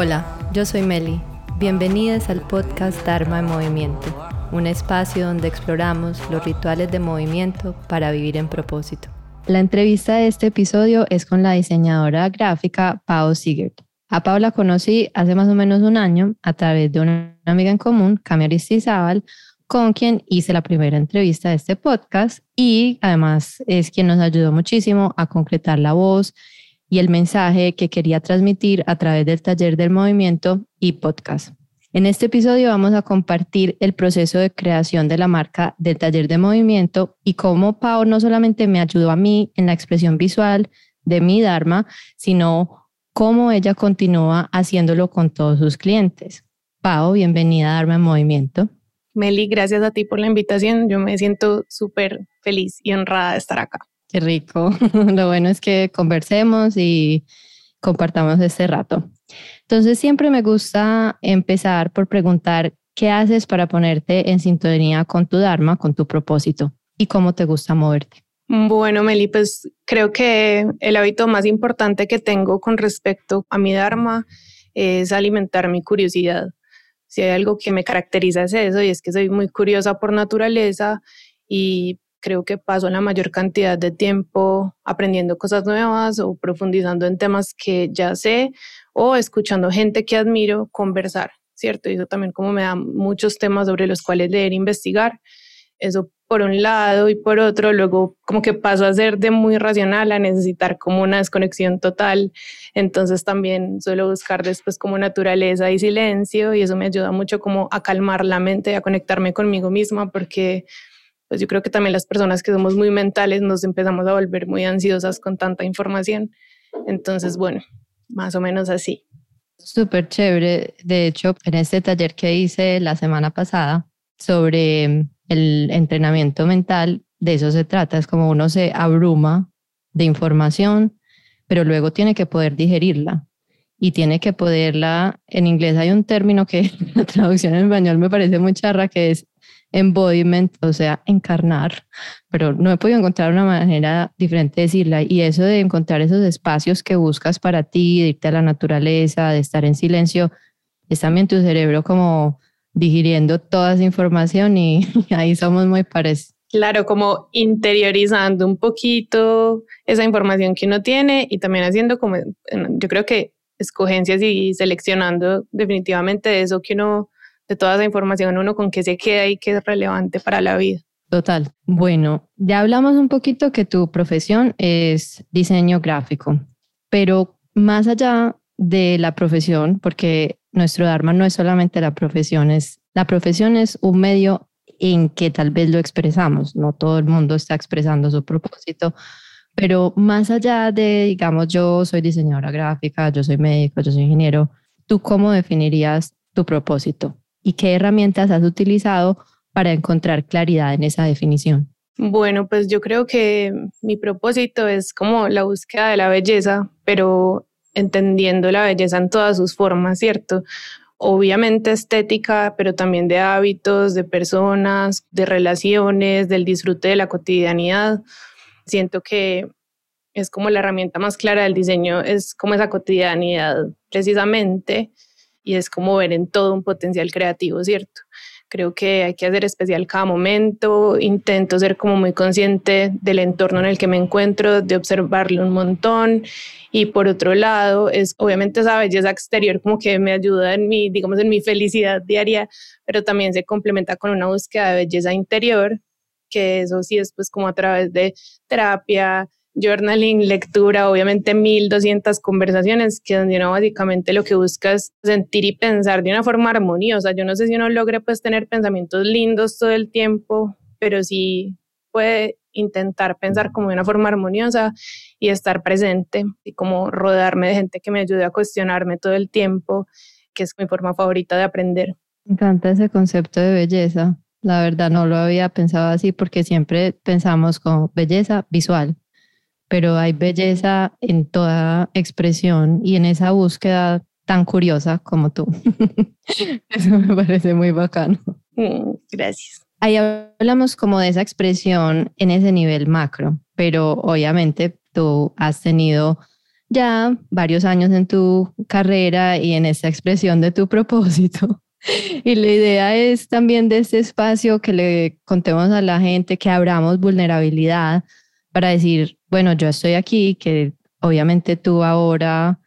Hola, yo soy Meli. Bienvenidas al podcast Dharma en Movimiento, un espacio donde exploramos los rituales de movimiento para vivir en propósito. La entrevista de este episodio es con la diseñadora gráfica Pau Sigert. A Pau la conocí hace más o menos un año a través de una amiga en común, Cami Aristizábal, con quien hice la primera entrevista de este podcast y además es quien nos ayudó muchísimo a concretar la voz y el mensaje que quería transmitir a través del taller del movimiento y podcast. En este episodio vamos a compartir el proceso de creación de la marca del taller de movimiento y cómo Pau no solamente me ayudó a mí en la expresión visual de mi Dharma, sino cómo ella continúa haciéndolo con todos sus clientes. Pau, bienvenida a Dharma en Movimiento. Meli, gracias a ti por la invitación. Yo me siento súper feliz y honrada de estar acá. Qué rico. Lo bueno es que conversemos y compartamos este rato. Entonces, siempre me gusta empezar por preguntar qué haces para ponerte en sintonía con tu Dharma, con tu propósito y cómo te gusta moverte. Bueno, Meli, pues creo que el hábito más importante que tengo con respecto a mi Dharma es alimentar mi curiosidad. Si hay algo que me caracteriza es eso, y es que soy muy curiosa por naturaleza y creo que paso la mayor cantidad de tiempo aprendiendo cosas nuevas o profundizando en temas que ya sé o escuchando gente que admiro conversar, ¿cierto? Y eso también como me da muchos temas sobre los cuales leer e investigar. Eso por un lado y por otro, luego como que paso a ser de muy racional a necesitar como una desconexión total. Entonces también suelo buscar después como naturaleza y silencio y eso me ayuda mucho como a calmar la mente a conectarme conmigo misma porque pues yo creo que también las personas que somos muy mentales nos empezamos a volver muy ansiosas con tanta información. Entonces, bueno, más o menos así. Súper chévere. De hecho, en este taller que hice la semana pasada sobre el entrenamiento mental, de eso se trata. Es como uno se abruma de información, pero luego tiene que poder digerirla y tiene que poderla, en inglés hay un término que la traducción en español me parece muy charra, que es embodiment, o sea, encarnar, pero no he podido encontrar una manera diferente de decirla. Y eso de encontrar esos espacios que buscas para ti, de irte a la naturaleza, de estar en silencio, es también tu cerebro como digiriendo toda esa información y, ahí somos muy parecidos. Claro, como interiorizando un poquito esa información que uno tiene y también haciendo como, yo creo que escogencias y seleccionando definitivamente eso que uno de toda esa información uno con qué se queda y qué es relevante para la vida. Total. Bueno, ya hablamos un poquito que tu profesión es diseño gráfico, pero más allá de la profesión, porque nuestro Dharma no es solamente la profesión, es, la profesión es un medio en que tal vez lo expresamos, no todo el mundo está expresando su propósito, pero más allá de, digamos, yo soy diseñadora gráfica, yo soy médico, yo soy ingeniero, ¿tú cómo definirías tu propósito? Y qué herramientas has utilizado para encontrar claridad en esa definición? Bueno, pues yo creo que mi propósito es como la búsqueda de la belleza, pero entendiendo la belleza en todas sus formas, ¿cierto? Obviamente estética, pero también de hábitos, de personas, de relaciones, del disfrute de la cotidianidad. Siento que es como la herramienta más clara del diseño, es como esa cotidianidad precisamente y es como ver en todo un potencial creativo, ¿cierto? Creo que hay que hacer especial cada momento, intento ser como muy consciente del entorno en el que me encuentro, de observarlo un montón y por otro lado es obviamente esa belleza exterior como que me ayuda en mi, digamos, en mi felicidad diaria, pero también se complementa con una búsqueda de belleza interior, que eso sí es pues como a través de terapia, journaling, lectura, obviamente 1200 conversaciones, que donde uno básicamente lo que busca es sentir y pensar de una forma armoniosa. Yo no sé si uno logre pues tener pensamientos lindos todo el tiempo, pero sí puede intentar pensar como de una forma armoniosa y estar presente y como rodearme de gente que me ayude a cuestionarme todo el tiempo, que es mi forma favorita de aprender. Me encanta ese concepto de belleza. La verdad no lo había pensado así porque siempre pensamos con belleza visual, pero hay belleza en toda expresión y en esa búsqueda tan curiosa como tú. Eso me parece muy bacano. Mm, gracias. Ahí hablamos como de esa expresión en ese nivel macro, pero obviamente tú has tenido ya varios años en tu carrera y en esta expresión de tu propósito. Y la idea es también de este espacio que le contemos a la gente, que abramos vulnerabilidad para decir, bueno, yo estoy aquí, que obviamente tú ahora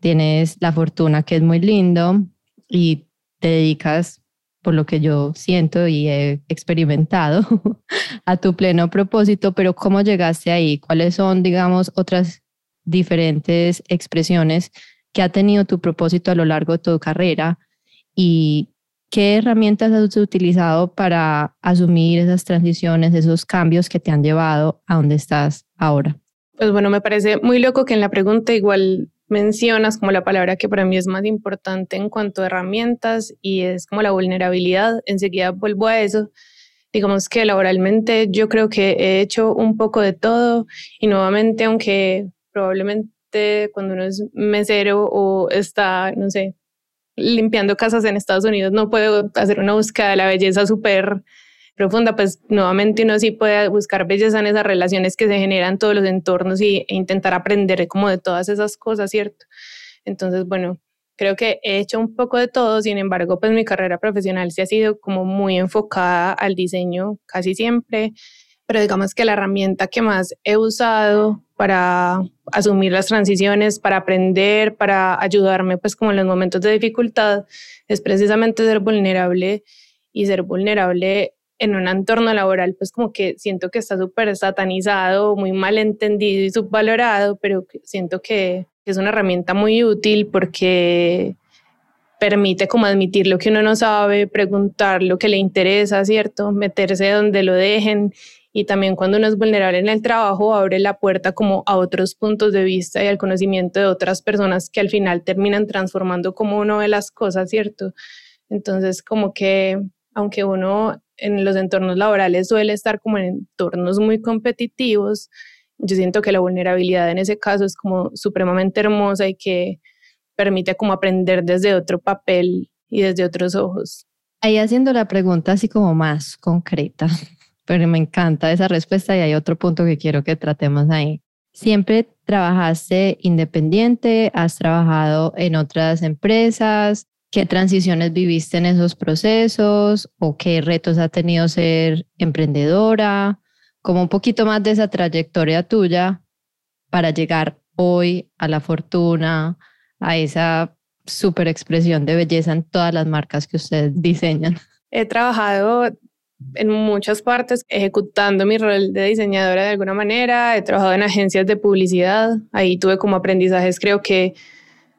tienes la fortuna que es muy lindo y te dedicas, por lo que yo siento y he experimentado, a tu pleno propósito, pero ¿cómo llegaste ahí? ¿Cuáles son, digamos, otras diferentes expresiones que ha tenido tu propósito a lo largo de tu carrera y qué herramientas has utilizado para asumir esas transiciones, esos cambios que te han llevado a donde estás ahora. Pues bueno, me parece muy loco que en la pregunta igual mencionas como la palabra que para mí es más importante en cuanto a herramientas y es como la vulnerabilidad. Enseguida vuelvo a eso. Digamos que laboralmente yo creo que he hecho un poco de todo y nuevamente, aunque probablemente cuando uno es mesero o está, no sé, limpiando casas en Estados Unidos, no puedo hacer una búsqueda de la belleza súper profunda, pues nuevamente uno sí puede buscar belleza en esas relaciones que se generan todos los entornos y, e intentar aprender como de todas esas cosas, ¿cierto? Entonces, bueno, creo que he hecho un poco de todo, sin embargo, pues mi carrera profesional sí ha sido como muy enfocada al diseño casi siempre, pero digamos que la herramienta que más he usado para asumir las transiciones, para aprender, para ayudarme pues como en los momentos de dificultad, es precisamente ser vulnerable y ser vulnerable en un entorno laboral pues como que siento que está súper satanizado, muy mal entendido y subvalorado, pero siento que es una herramienta muy útil porque permite como admitir lo que uno no sabe, preguntar lo que le interesa, ¿cierto? Meterse donde lo dejen y también cuando uno es vulnerable en el trabajo abre la puerta como a otros puntos de vista y al conocimiento de otras personas que al final terminan transformando como uno ve las cosas, ¿cierto? Entonces como que aunque uno en los entornos laborales suele estar como en entornos muy competitivos, yo siento que la vulnerabilidad en ese caso es como supremamente hermosa y que permite como aprender desde otro papel y desde otros ojos. Ahí haciendo la pregunta así como más concreta, pero me encanta esa respuesta y hay otro punto que quiero que tratemos ahí. ¿Siempre trabajaste independiente? ¿Has trabajado en otras empresas? ¿Qué transiciones viviste en esos procesos? ¿O qué retos ha tenido ser emprendedora? Como un poquito más de esa trayectoria tuya para llegar hoy a la fortuna, a esa super expresión de belleza en todas las marcas que ustedes diseñan. He trabajado en muchas partes ejecutando mi rol de diseñadora de alguna manera. He trabajado en agencias de publicidad. Ahí tuve como aprendizajes creo que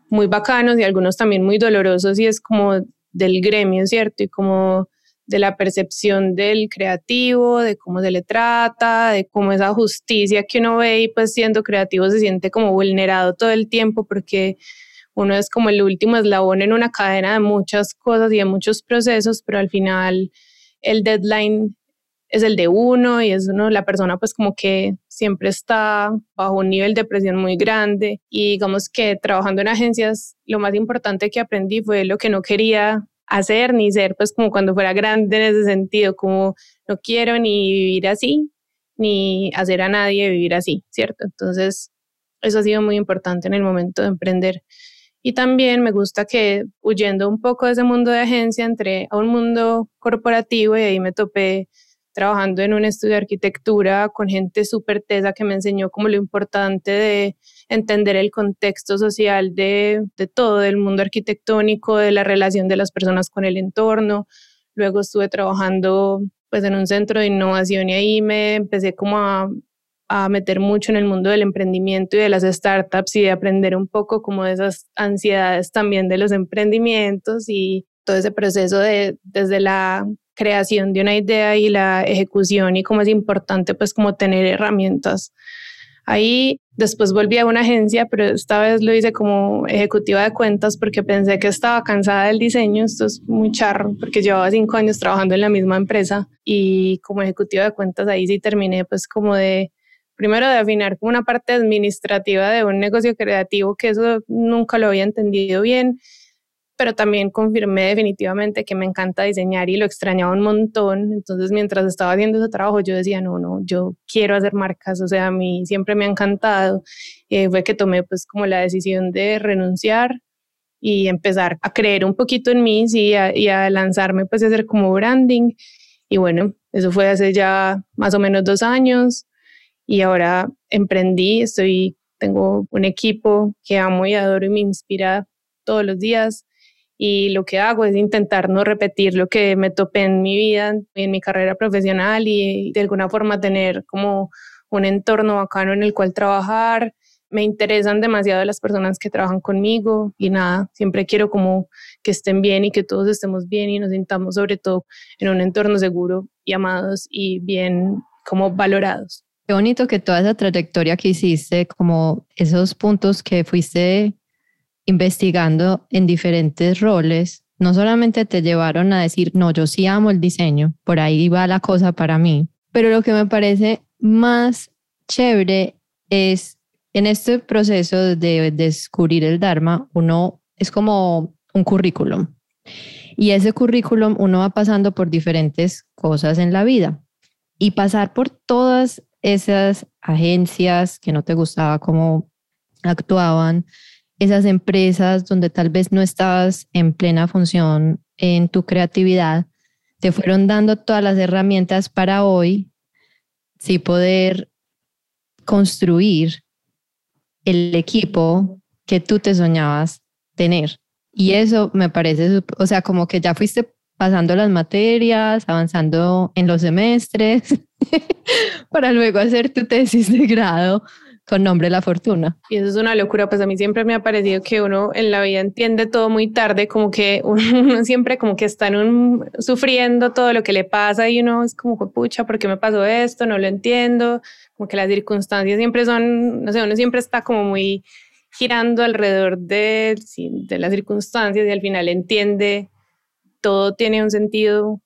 muy bacanos y algunos también muy dolorosos y es como del gremio, ¿cierto? Y como de la percepción del creativo, de cómo se le trata, de cómo esa justicia que uno ve y pues siendo creativo se siente como vulnerado todo el tiempo porque uno es como el último eslabón en una cadena de muchas cosas y de muchos procesos, pero al final el deadline es el de uno y es uno, la persona pues como que siempre está bajo un nivel de presión muy grande y digamos que trabajando en agencias lo más importante que aprendí fue lo que no quería hacer ni ser pues como cuando fuera grande en ese sentido, como no quiero ni vivir así ni hacer a nadie vivir así, ¿cierto? Entonces eso ha sido muy importante en el momento de emprender. Y también me gusta que huyendo un poco de ese mundo de agencia, entré a un mundo corporativo y ahí me topé trabajando en un estudio de arquitectura con gente súper tesa que me enseñó como lo importante de entender el contexto social de, de todo, del mundo arquitectónico, de la relación de las personas con el entorno. Luego estuve trabajando pues en un centro de innovación y ahí me empecé como a, a meter mucho en el mundo del emprendimiento y de las startups y de aprender un poco como de esas ansiedades también de los emprendimientos y todo ese proceso de desde la creación de una idea y la ejecución y cómo es importante pues como tener herramientas. Ahí después volví a una agencia, pero esta vez lo hice como ejecutiva de cuentas porque pensé que estaba cansada del diseño. Esto es muy charro porque llevaba cinco años trabajando en la misma empresa y como ejecutiva de cuentas ahí sí terminé pues como de primero de afinar como una parte administrativa de un negocio creativo, que eso nunca lo había entendido bien. pero también confirmé definitivamente que me encanta diseñar y lo extrañaba un montón. Entonces, mientras estaba haciendo ese trabajo, yo decía, no, no, yo quiero hacer marcas, o sea, a mí siempre me ha encantado. Eh, fue que tomé pues como la decisión de renunciar y empezar a creer un poquito en mí y, a, y a lanzarme pues a hacer como branding. Y bueno, eso fue hace ya más o menos dos años y ahora emprendí, estoy, tengo un equipo que amo y adoro y me inspira todos los días y lo que hago es intentar no repetir lo que me topé en mi vida, en mi carrera profesional y de alguna forma tener como un entorno bacano en el cual trabajar. Me interesan demasiado las personas que trabajan conmigo y nada, siempre quiero como que estén bien y que todos estemos bien y nos sintamos sobre todo en un entorno seguro y amados y bien como valorados. Qué bonito que toda esa trayectoria que hiciste, como esos puntos que fuiste investigando en diferentes roles, no solamente te llevaron a decir, no, yo sí amo el diseño, por ahí va la cosa para mí, pero lo que me parece más chévere es en este proceso de descubrir el Dharma, uno es como un currículum. Y ese currículum uno va pasando por diferentes cosas en la vida. Y pasar por todas esas agencias que no te gustaba cómo actuaban, esas empresas donde tal vez no estabas en plena función en tu creatividad, te fueron dando todas las herramientas para hoy sí poder construir el equipo que tú te soñabas tener. Y eso me parece, o sea, como que ya fuiste pasando las materias, avanzando en los semestres, para luego hacer tu tesis de grado con nombre La Fortuna. Y eso es una locura, pues a mí siempre me ha parecido que uno en la vida entiende todo muy tarde, como que uno siempre como que está sufriendo todo lo que le pasa y uno es como, pucha, ¿por qué me pasó esto? No lo entiendo, como que las circunstancias siempre son, no sé, uno siempre está como muy girando alrededor de, las circunstancias y al final entiende, todo tiene un sentido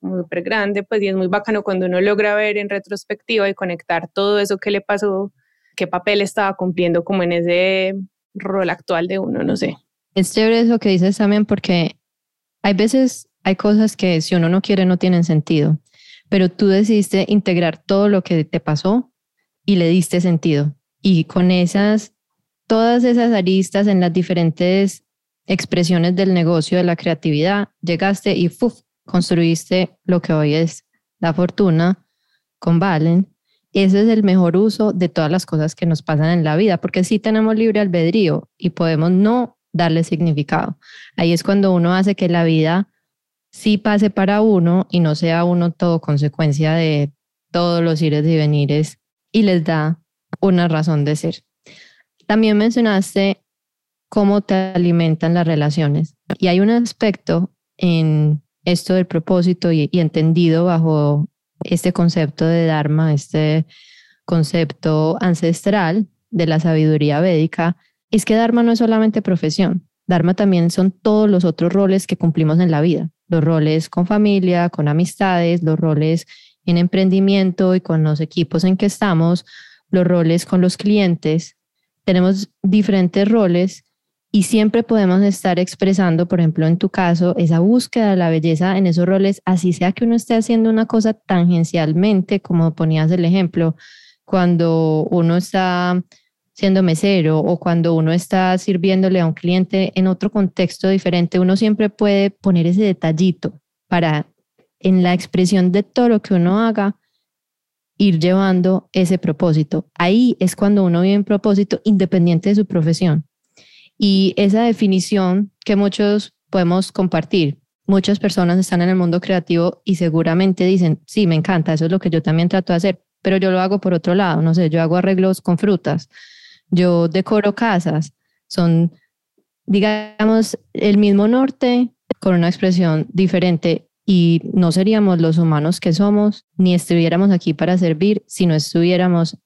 súper grande, pues y es muy bacano cuando uno logra ver en retrospectiva y conectar todo eso que le pasó qué papel estaba cumpliendo como en ese rol actual de uno, no sé. Es chévere eso que dices también porque hay veces, hay cosas que si uno no quiere no tienen sentido, pero tú decidiste integrar todo lo que te pasó y le diste sentido. Y con esas, todas esas aristas en las diferentes expresiones del negocio, de la creatividad, llegaste y construiste lo que hoy es la fortuna con Valen ese es el mejor uso de todas las cosas que nos pasan en la vida, porque sí tenemos libre albedrío y podemos no darle significado. Ahí es cuando uno hace que la vida sí pase para uno y no sea uno todo consecuencia de todos los ires y venires y les da una razón de ser. También mencionaste cómo te alimentan las relaciones y hay un aspecto en esto del propósito y, y entendido bajo este concepto de Dharma, este concepto ancestral de la sabiduría védica, es que Dharma no es solamente profesión, Dharma también son todos los otros roles que cumplimos en la vida, los roles con familia, con amistades, los roles en emprendimiento y con los equipos en que estamos, los roles con los clientes. Tenemos diferentes roles y siempre podemos estar expresando, por ejemplo, en tu caso, esa búsqueda de la belleza en esos roles, así sea que uno esté haciendo una cosa tangencialmente, como ponías el ejemplo, cuando uno está siendo mesero o cuando uno está sirviéndole a un cliente en otro contexto diferente, uno siempre puede poner ese detallito para en la expresión de todo lo que uno haga, ir llevando ese propósito. Ahí es cuando uno vive en propósito independiente de su profesión. Y esa definición que muchos podemos compartir, muchas personas están en el mundo creativo y seguramente dicen, sí, me encanta, eso es lo que yo también trato de hacer, pero yo lo hago por otro lado, no sé, yo hago arreglos con frutas, yo decoro casas, son, digamos, el mismo norte con una expresión diferente y no seríamos los humanos que somos, ni estuviéramos aquí para servir si no estuviéramos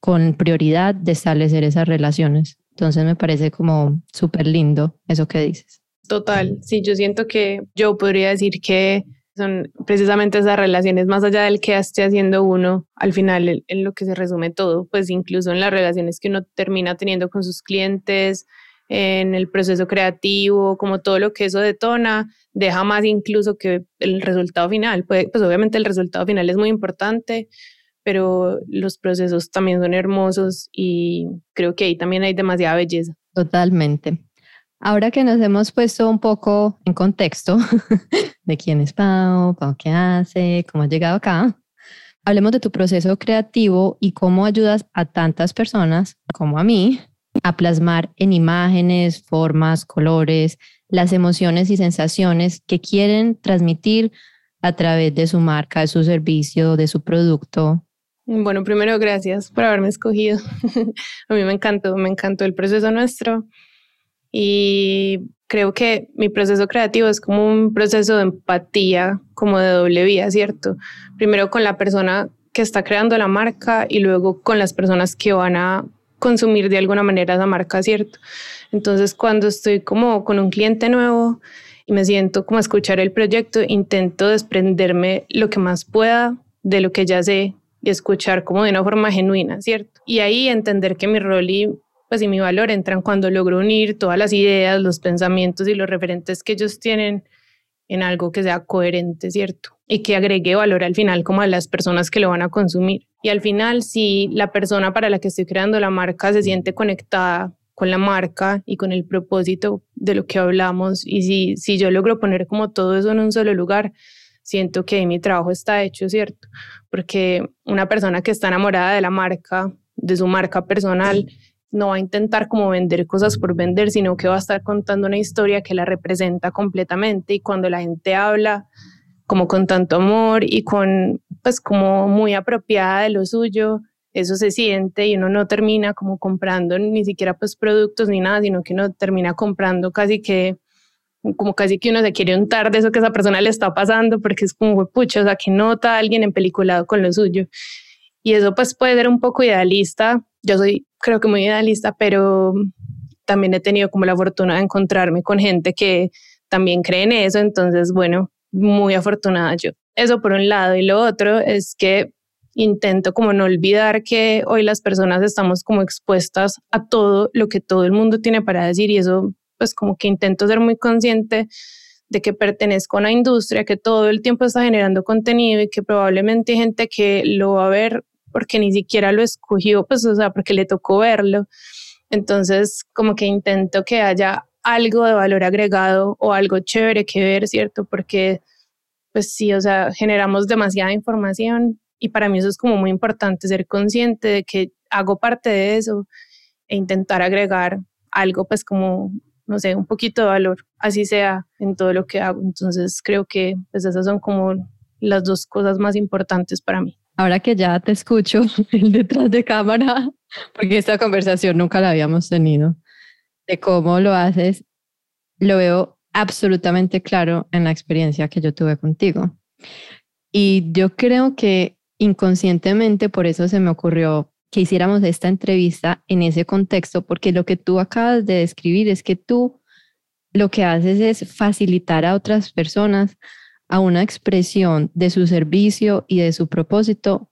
con prioridad de establecer esas relaciones. Entonces me parece como súper lindo eso que dices. Total, sí, yo siento que yo podría decir que son precisamente esas relaciones más allá del que esté haciendo uno, al final en lo que se resume todo, pues incluso en las relaciones que uno termina teniendo con sus clientes, en el proceso creativo, como todo lo que eso detona, deja más incluso que el resultado final. Pues, pues obviamente el resultado final es muy importante, pero los procesos también son hermosos y creo que ahí también hay demasiada belleza. Totalmente. Ahora que nos hemos puesto un poco en contexto de quién es Pau, Pau qué hace, cómo ha llegado acá, hablemos de tu proceso creativo y cómo ayudas a tantas personas como a mí a plasmar en imágenes, formas, colores, las emociones y sensaciones que quieren transmitir a través de su marca, de su servicio, de su producto bueno, primero gracias por haberme escogido. a mí me encantó, me encantó el proceso nuestro y creo que mi proceso creativo es como un proceso de empatía, como de doble vía, ¿cierto? Primero con la persona que está creando la marca y luego con las personas que van a consumir de alguna manera esa marca, ¿cierto? Entonces cuando estoy como con un cliente nuevo y me siento como escuchar el proyecto, intento desprenderme lo que más pueda de lo que ya sé y escuchar como de una forma genuina, ¿cierto? Y ahí entender que mi rol y pues y mi valor entran cuando logro unir todas las ideas, los pensamientos y los referentes que ellos tienen en algo que sea coherente, ¿cierto? Y que agregue valor al final como a las personas que lo van a consumir. Y al final, si la persona para la que estoy creando la marca se siente conectada con la marca y con el propósito de lo que hablamos, y si, si yo logro poner como todo eso en un solo lugar, siento que mi trabajo está hecho, ¿cierto? Porque una persona que está enamorada de la marca, de su marca personal, no va a intentar como vender cosas por vender, sino que va a estar contando una historia que la representa completamente y cuando la gente habla como con tanto amor y con pues como muy apropiada de lo suyo, eso se siente y uno no termina como comprando ni siquiera pues productos ni nada, sino que uno termina comprando casi que como casi que uno se quiere untar de eso que esa persona le está pasando, porque es como, pucha, o sea, que nota a alguien empeliculado con lo suyo. Y eso pues puede ser un poco idealista. Yo soy, creo que muy idealista, pero también he tenido como la fortuna de encontrarme con gente que también cree en eso. Entonces, bueno, muy afortunada yo. Eso por un lado. Y lo otro es que intento como no olvidar que hoy las personas estamos como expuestas a todo lo que todo el mundo tiene para decir y eso pues como que intento ser muy consciente de que pertenezco a una industria que todo el tiempo está generando contenido y que probablemente hay gente que lo va a ver porque ni siquiera lo escogió, pues o sea, porque le tocó verlo. Entonces, como que intento que haya algo de valor agregado o algo chévere que ver, ¿cierto? Porque, pues sí, o sea, generamos demasiada información y para mí eso es como muy importante, ser consciente de que hago parte de eso e intentar agregar algo, pues como no sé, un poquito de valor, así sea en todo lo que hago. Entonces creo que pues esas son como las dos cosas más importantes para mí. Ahora que ya te escucho detrás de cámara, porque esta conversación nunca la habíamos tenido, de cómo lo haces, lo veo absolutamente claro en la experiencia que yo tuve contigo. Y yo creo que inconscientemente por eso se me ocurrió que hiciéramos esta entrevista en ese contexto, porque lo que tú acabas de describir es que tú lo que haces es facilitar a otras personas a una expresión de su servicio y de su propósito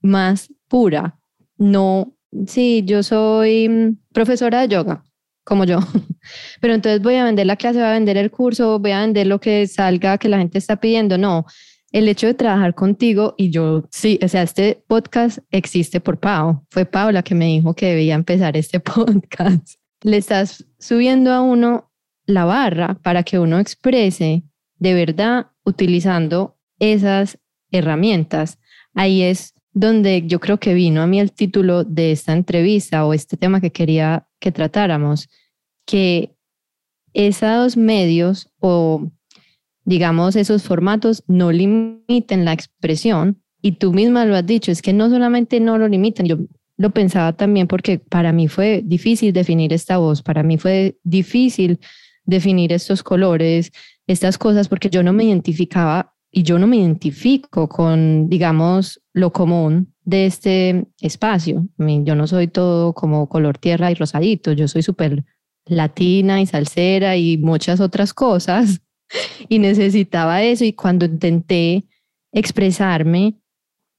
más pura. No, sí, yo soy mm, profesora de yoga, como yo, pero entonces voy a vender la clase, voy a vender el curso, voy a vender lo que salga que la gente está pidiendo. No, el hecho de trabajar contigo y yo, sí, o sea, este podcast existe por Pau. Fue Pau la que me dijo que debía empezar este podcast. Le estás subiendo a uno la barra para que uno exprese de verdad utilizando esas herramientas. Ahí es donde yo creo que vino a mí el título de esta entrevista o este tema que quería que tratáramos, que esos medios o digamos, esos formatos no limiten la expresión. Y tú misma lo has dicho, es que no solamente no lo limitan, yo lo pensaba también porque para mí fue difícil definir esta voz, para mí fue difícil definir estos colores, estas cosas, porque yo no me identificaba y yo no me identifico con, digamos, lo común de este espacio. Yo no soy todo como color tierra y rosadito, yo soy súper latina y salsera y muchas otras cosas y necesitaba eso y cuando intenté expresarme,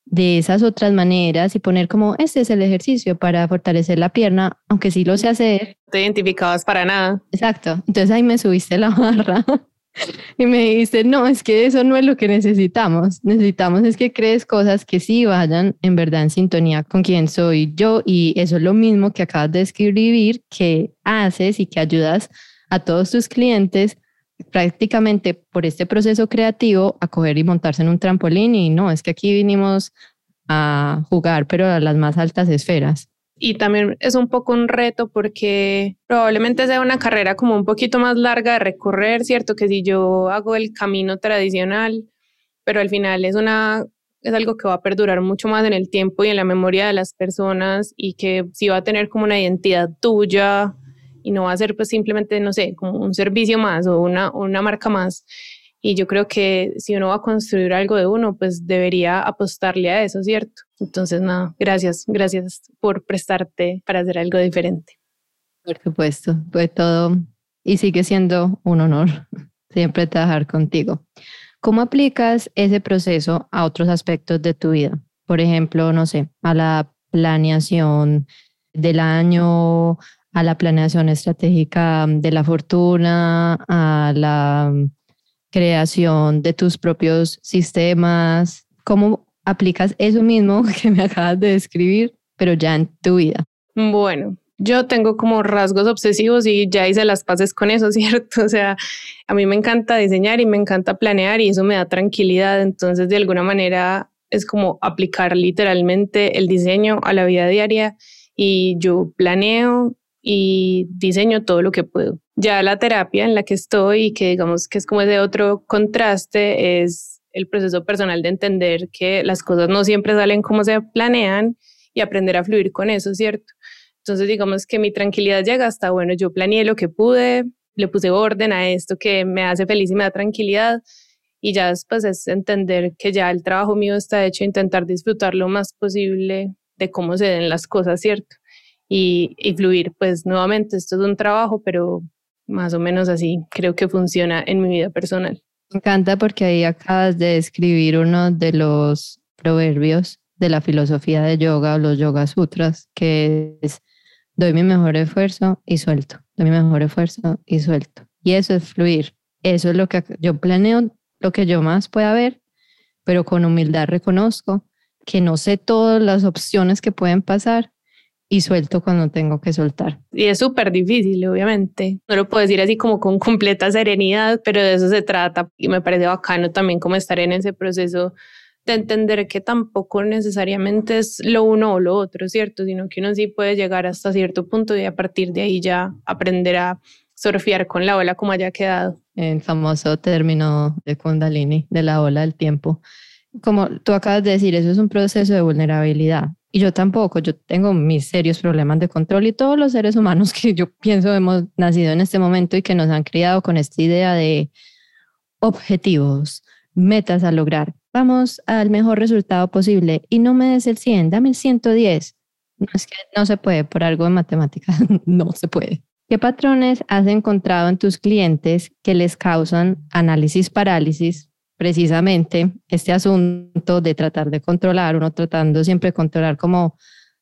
de esas otras maneras y poner como este es el ejercicio para fortalecer la pierna, aunque sí lo sé hacer. No te identificabas para nada. Exacto. Entonces ahí me subiste la barra y me dijiste, no, es que eso no es lo que necesitamos. Necesitamos es que crees cosas que sí vayan en verdad en sintonía con quien soy yo y eso es lo mismo que acabas de escribir, que haces y que ayudas a todos tus clientes prácticamente por este proceso creativo a coger y montarse en un trampolín y no, es que aquí vinimos a jugar, pero a las más altas esferas. Y también es un poco un reto porque probablemente sea una carrera como un poquito más larga de recorrer, ¿cierto? Que si yo hago el camino tradicional, pero al final es una es algo que va a perdurar mucho más en el tiempo y en la memoria de las personas y que sí va a tener como una identidad tuya, y no va a ser pues simplemente, no sé, como un servicio más o una, una marca más. Y yo creo que si uno va a construir algo de uno, pues debería apostarle a eso, ¿cierto? Entonces, nada, gracias, gracias por prestarte para hacer algo diferente. Por supuesto, fue todo y sigue siendo un honor siempre trabajar contigo. ¿Cómo aplicas ese proceso a otros aspectos de tu vida? Por ejemplo, no sé, a la planeación del año, a la planeación estratégica de la fortuna, a la creación de tus propios sistemas. ¿Cómo aplicas eso mismo que me acabas de describir, pero ya en tu vida? Bueno, yo tengo como rasgos obsesivos y ya hice las paces con eso, ¿cierto? O sea, a mí me encanta diseñar y me encanta planear y eso me da tranquilidad. Entonces, de alguna manera, es como aplicar literalmente el diseño a la vida diaria y yo planeo y diseño todo lo que puedo. Ya la terapia en la que estoy y que digamos que es como ese otro contraste es el proceso personal de entender que las cosas no siempre salen como se planean y aprender a fluir con eso, ¿cierto? Entonces digamos que mi tranquilidad llega hasta, bueno, yo planeé lo que pude, le puse orden a esto que me hace feliz y me da tranquilidad y ya después es entender que ya el trabajo mío está hecho, intentar disfrutar lo más posible de cómo se den las cosas, ¿cierto? Y, fluir. Pues nuevamente, esto es un trabajo, pero más o menos así creo que funciona en mi vida personal. Me encanta porque ahí acabas de escribir uno de los proverbios de la filosofía de yoga o los yoga sutras, que es doy mi mejor esfuerzo y suelto, doy mi mejor esfuerzo y suelto. Y eso es fluir. Eso es lo que yo planeo, lo que yo más pueda ver, pero con humildad reconozco que no sé todas las opciones que pueden pasar, y suelto cuando tengo que soltar. Y es súper difícil, obviamente. No lo puedo decir así como con completa serenidad, pero de eso se trata y me parece bacano también como estar en ese proceso de entender que tampoco necesariamente es lo uno o lo otro, ¿cierto? Sino que uno sí puede llegar hasta cierto punto y a partir de ahí ya aprender a surfear con la ola como haya quedado. El famoso término de Kundalini, de la ola del tiempo. Como tú acabas de decir, eso es un proceso de vulnerabilidad y yo tampoco, yo tengo mis serios problemas de control y todos los seres humanos que yo pienso hemos nacido en este momento y que nos han criado con esta idea de objetivos, metas a lograr. Vamos al mejor resultado posible y no me des el 100, dame el 110. No es que no se puede, por algo de matemáticas, no se puede. ¿Qué patrones has encontrado en tus clientes que les causan análisis parálisis precisamente este asunto de tratar de controlar, uno tratando siempre de controlar cómo,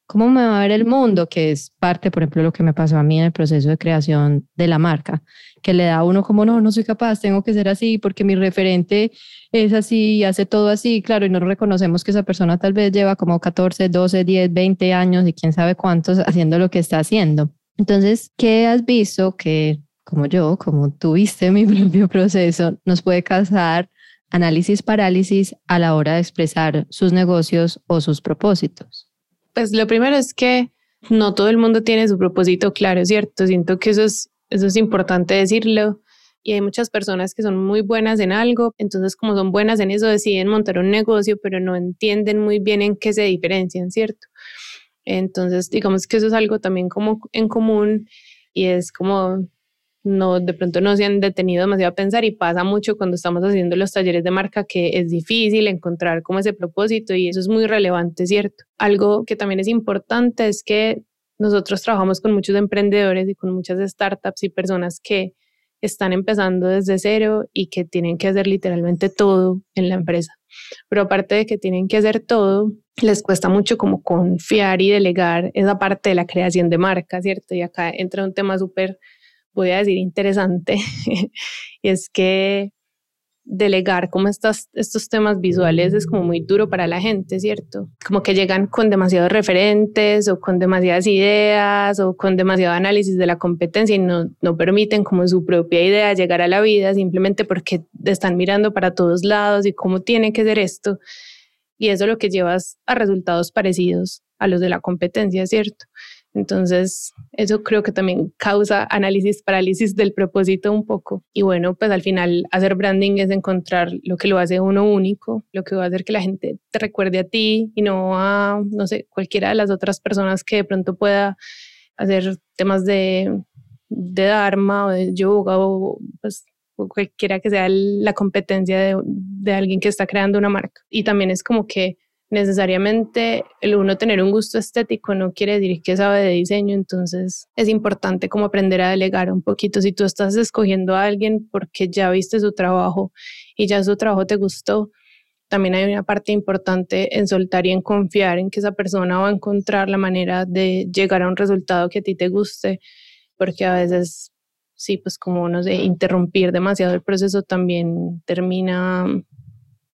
cómo me va a ver el mundo, que es parte, por ejemplo, lo que me pasó a mí en el proceso de creación de la marca, que le da a uno como, no, no soy capaz, tengo que ser así porque mi referente es así hace todo así, claro, y no reconocemos que esa persona tal vez lleva como 14, 12, 10, 20 años y quién sabe cuántos haciendo lo que está haciendo. Entonces, ¿qué has visto que como yo, como tuviste mi propio proceso, nos puede causar análisis parálisis a la hora de expresar sus negocios o sus propósitos? Pues lo primero es que no todo el mundo tiene su propósito claro, ¿cierto? Siento que eso es, eso es importante decirlo. Y hay muchas personas que son muy buenas en algo, entonces como son buenas en eso deciden montar un negocio, pero no entienden muy bien en qué se diferencian, ¿cierto? Entonces, digamos que eso es algo también como en común y es como no, de pronto no se han detenido demasiado a pensar y pasa mucho cuando estamos haciendo los talleres de marca que es difícil encontrar como ese propósito y eso es muy relevante, ¿cierto? Algo que también es importante es que nosotros trabajamos con muchos emprendedores y con muchas startups y personas que están empezando desde cero y que tienen que hacer literalmente todo en la empresa. pero aparte de que tienen que hacer todo, les cuesta mucho como confiar y delegar esa parte de la creación de marca, ¿cierto? Y acá entra un tema súper, voy a decir, interesante, y es que delegar como estas, estos temas visuales es como muy duro para la gente, ¿cierto? Como que llegan con demasiados referentes o con demasiadas ideas o con demasiado análisis de la competencia y no, no permiten como su propia idea llegar a la vida simplemente porque están mirando para todos lados y cómo tiene que ser esto. Y eso es lo que llevas a resultados parecidos a los de la competencia, ¿cierto? Entonces, eso creo que también causa análisis parálisis del propósito un poco. Y bueno, pues al final hacer branding es encontrar lo que lo hace uno único, lo que va a hacer que la gente te recuerde a ti y no a, no sé, cualquiera de las otras personas que de pronto pueda hacer temas de, de Dharma o de yoga o pues cualquiera que sea la competencia de, de alguien que está creando una marca. Y también es como que necesariamente el uno tener un gusto estético no quiere decir que sabe de diseño, entonces es importante como aprender a delegar un poquito. Si tú estás escogiendo a alguien porque ya viste su trabajo y ya su trabajo te gustó, también hay una parte importante en soltar y en confiar en que esa persona va a encontrar la manera de llegar a un resultado que a ti te guste, porque a veces, sí, pues como no sé, interrumpir demasiado el proceso también termina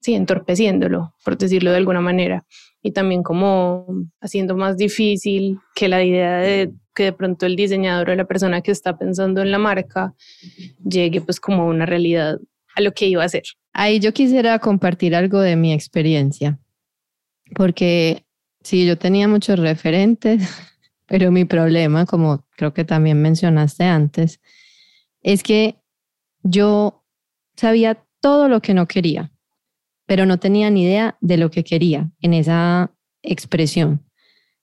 sí, entorpeciéndolo, por decirlo de alguna manera, y también como haciendo más difícil que la idea de que de pronto el diseñador o la persona que está pensando en la marca llegue pues como una realidad a lo que iba a hacer. Ahí yo quisiera compartir algo de mi experiencia, porque sí, yo tenía muchos referentes, pero mi problema, como creo que también mencionaste antes, es que yo sabía todo lo que no quería pero no tenía ni idea de lo que quería en esa expresión.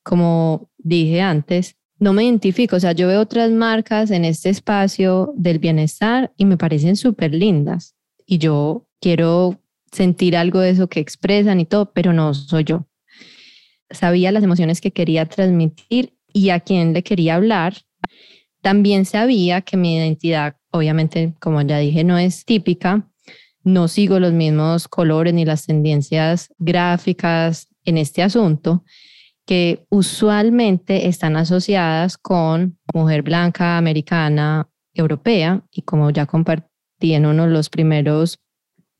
Como dije antes, no me identifico, o sea, yo veo otras marcas en este espacio del bienestar y me parecen súper lindas y yo quiero sentir algo de eso que expresan y todo, pero no soy yo. Sabía las emociones que quería transmitir y a quién le quería hablar. También sabía que mi identidad, obviamente, como ya dije, no es típica, no sigo los mismos colores ni las tendencias gráficas en este asunto, que usualmente están asociadas con mujer blanca, americana, europea, y como ya compartí en uno de los primeros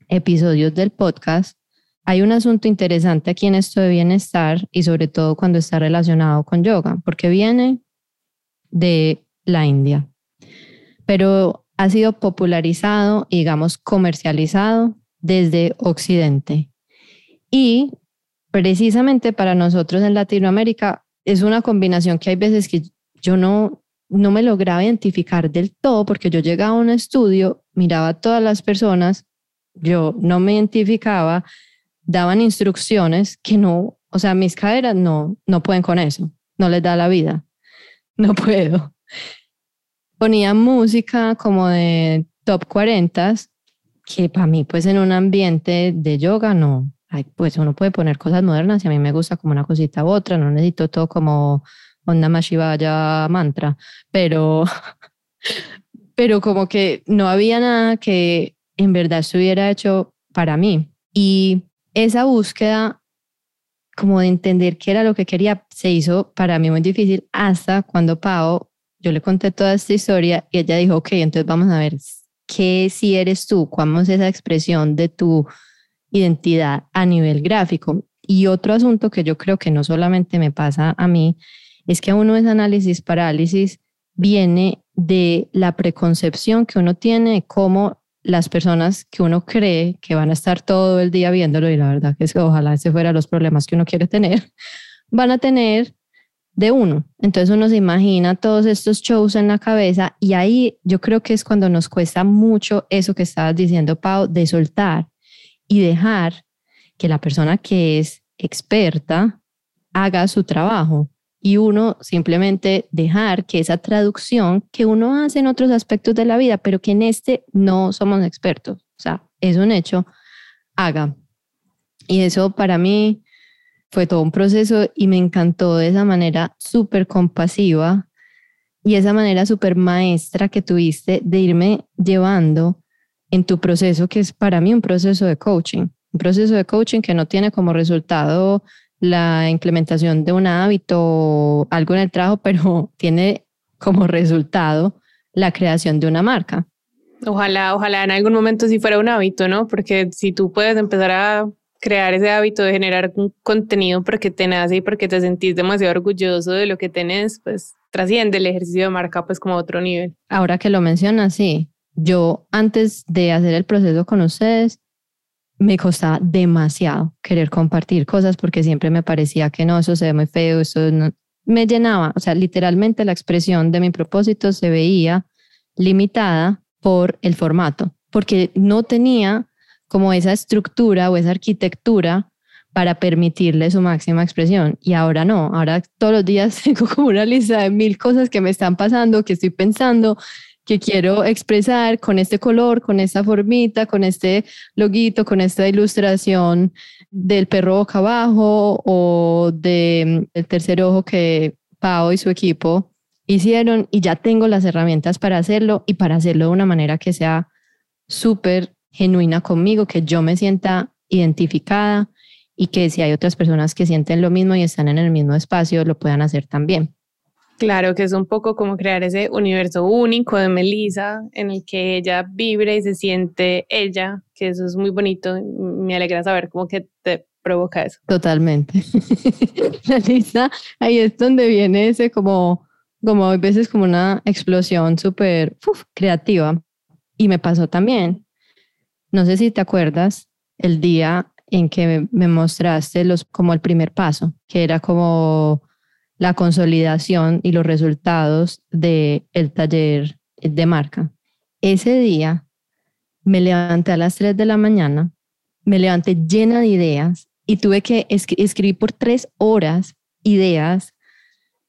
episodios del podcast, hay un asunto interesante aquí en esto de bienestar y sobre todo cuando está relacionado con yoga, porque viene de la India. Pero ha sido popularizado digamos, comercializado desde Occidente. Y precisamente para nosotros en Latinoamérica es una combinación que hay veces que yo no, no me lograba identificar del todo porque yo llegaba a un estudio, miraba a todas las personas, yo no me identificaba, daban instrucciones que no, o sea, mis caderas no, no pueden con eso, no les da la vida, no puedo ponía música como de top 40, que para mí pues en un ambiente de yoga no, pues uno puede poner cosas modernas y a mí me gusta como una cosita u otra, no necesito todo como onda Mashivaya mantra, pero, pero como que no había nada que en verdad estuviera hecho para mí. Y esa búsqueda como de entender qué era lo que quería se hizo para mí muy difícil hasta cuando Pau yo le conté toda esta historia y ella dijo, ok, entonces vamos a ver qué si eres tú, cómo es esa expresión de tu identidad a nivel gráfico. Y otro asunto que yo creo que no solamente me pasa a mí, es que uno es análisis parálisis viene de la preconcepción que uno tiene de cómo las personas que uno cree que van a estar todo el día viéndolo, y la verdad que es que ojalá ese fuera los problemas que uno quiere tener, van a tener de uno. Entonces uno se imagina todos estos shows en la cabeza y ahí yo creo que es cuando nos cuesta mucho eso que estabas diciendo, Pau, de soltar y dejar que la persona que es experta haga su trabajo y uno simplemente dejar que esa traducción que uno hace en otros aspectos de la vida, pero que en este no somos expertos, o sea, es un hecho, haga. Y eso para mí fue todo un proceso y me encantó de esa manera súper compasiva y esa manera súper maestra que tuviste de irme llevando en tu proceso, que es para mí un proceso de coaching, un proceso de coaching que no tiene como resultado la implementación de un hábito o algo en el trabajo, pero tiene como resultado la creación de una marca. Ojalá, ojalá en algún momento sí fuera un hábito, ¿no? Porque si tú puedes empezar a crear ese hábito de generar un contenido porque te nace y porque te sentís demasiado orgulloso de lo que tenés, pues trasciende el ejercicio de marca pues como a otro nivel. Ahora que lo mencionas, sí. Yo antes de hacer el proceso con ustedes, me costaba demasiado querer compartir cosas porque siempre me parecía que no, eso se ve muy feo, eso no. Me llenaba, o sea, literalmente la expresión de mi propósito se veía limitada por el formato, porque no tenía como esa estructura o esa arquitectura para permitirle su máxima expresión. Y ahora no, ahora todos los días tengo como una lista de mil cosas que me están pasando, que estoy pensando, que quiero expresar con este color, con esta formita, con este loguito, con esta ilustración del perro boca abajo o del tercer ojo que Pau y su equipo hicieron y ya tengo las herramientas para hacerlo y para hacerlo de una manera que sea súper genuina conmigo, que yo me sienta identificada y que si hay otras personas que sienten lo mismo y están en el mismo espacio, lo puedan hacer también. Claro, que es un poco como crear ese universo único de Melissa en el que ella vibre y se siente ella, que eso es muy bonito. Me alegra saber cómo que te provoca eso. Totalmente. Melissa, ahí es donde viene ese como, como a veces como una explosión súper creativa. Y me pasó también. No sé si te acuerdas el día en que me mostraste los, como el primer paso, que era como la consolidación y los resultados del el taller de marca. Ese día me levanté a las 3 de la mañana, me levanté llena de ideas y tuve que escribir por tres horas ideas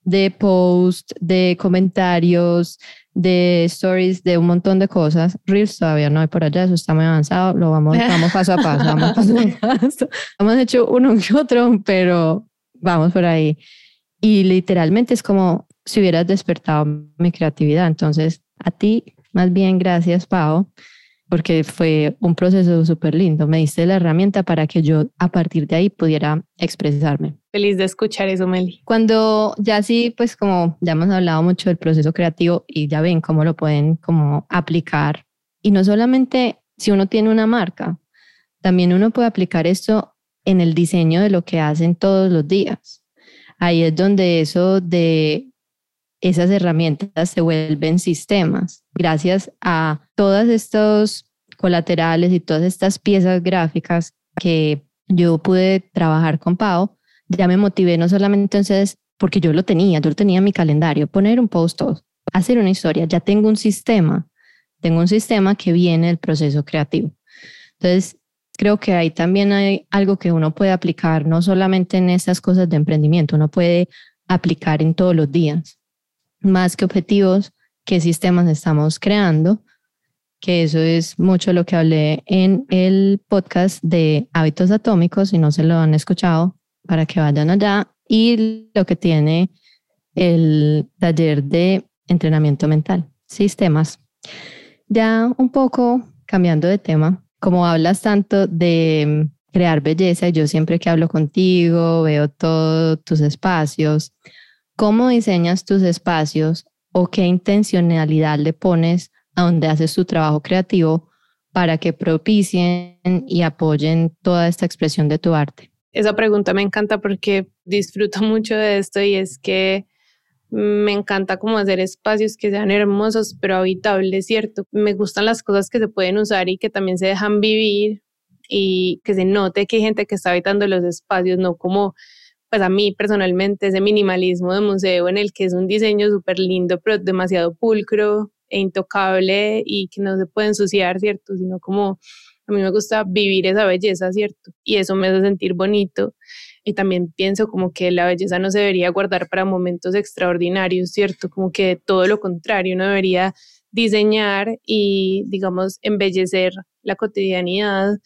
de post, de comentarios, de stories, de un montón de cosas. Reels todavía no hay por allá, eso está muy avanzado, lo vamos, vamos paso a paso, vamos paso a paso. Hemos hecho uno y otro, pero vamos por ahí. Y literalmente es como si hubieras despertado mi creatividad. Entonces, a ti, más bien, gracias, Pau, porque fue un proceso súper lindo. Me diste la herramienta para que yo a partir de ahí pudiera expresarme. Feliz de escuchar eso, Meli. Cuando ya sí, pues como ya hemos hablado mucho del proceso creativo y ya ven cómo lo pueden como aplicar. Y no solamente si uno tiene una marca, también uno puede aplicar esto en el diseño de lo que hacen todos los días ahí es donde eso de esas herramientas se vuelven sistemas. Gracias a todos estos colaterales y todas estas piezas gráficas que yo pude trabajar con Pau, ya me motivé no solamente entonces porque yo lo tenía, yo lo tenía en mi calendario, poner un post, hacer una historia, ya tengo un sistema, tengo un sistema que viene del proceso creativo. Entonces, creo que ahí también hay algo que uno puede aplicar, no solamente en esas cosas de emprendimiento, uno puede aplicar en todos los días. Más que objetivos, qué sistemas estamos creando, que eso es mucho lo que hablé en el podcast de hábitos atómicos, si no se lo han escuchado, para que vayan allá, y lo que tiene el taller de entrenamiento mental, sistemas. Ya un poco cambiando de tema, como hablas tanto de crear belleza, yo siempre que hablo contigo veo todos tus espacios, ¿cómo diseñas tus espacios o qué intencionalidad le pones a donde haces tu trabajo creativo para que propicien y apoyen toda esta expresión de tu arte? Esa pregunta me encanta porque disfruto mucho de esto y es que me encanta como hacer espacios que sean hermosos pero habitables, ¿cierto? Me gustan las cosas que se pueden usar y que también se dejan vivir y que se note que hay gente que está habitando los espacios, no como pues a mí personalmente ese minimalismo de museo en el que es un diseño súper lindo pero demasiado pulcro e intocable y que no se puede ensuciar, ¿cierto? Sino como a mí me gusta vivir esa belleza, ¿cierto? Y eso me hace sentir bonito y también pienso como que la belleza no se debería guardar para momentos extraordinarios, ¿cierto? Como que todo lo contrario, uno debería diseñar y, digamos, embellecer la cotidianidad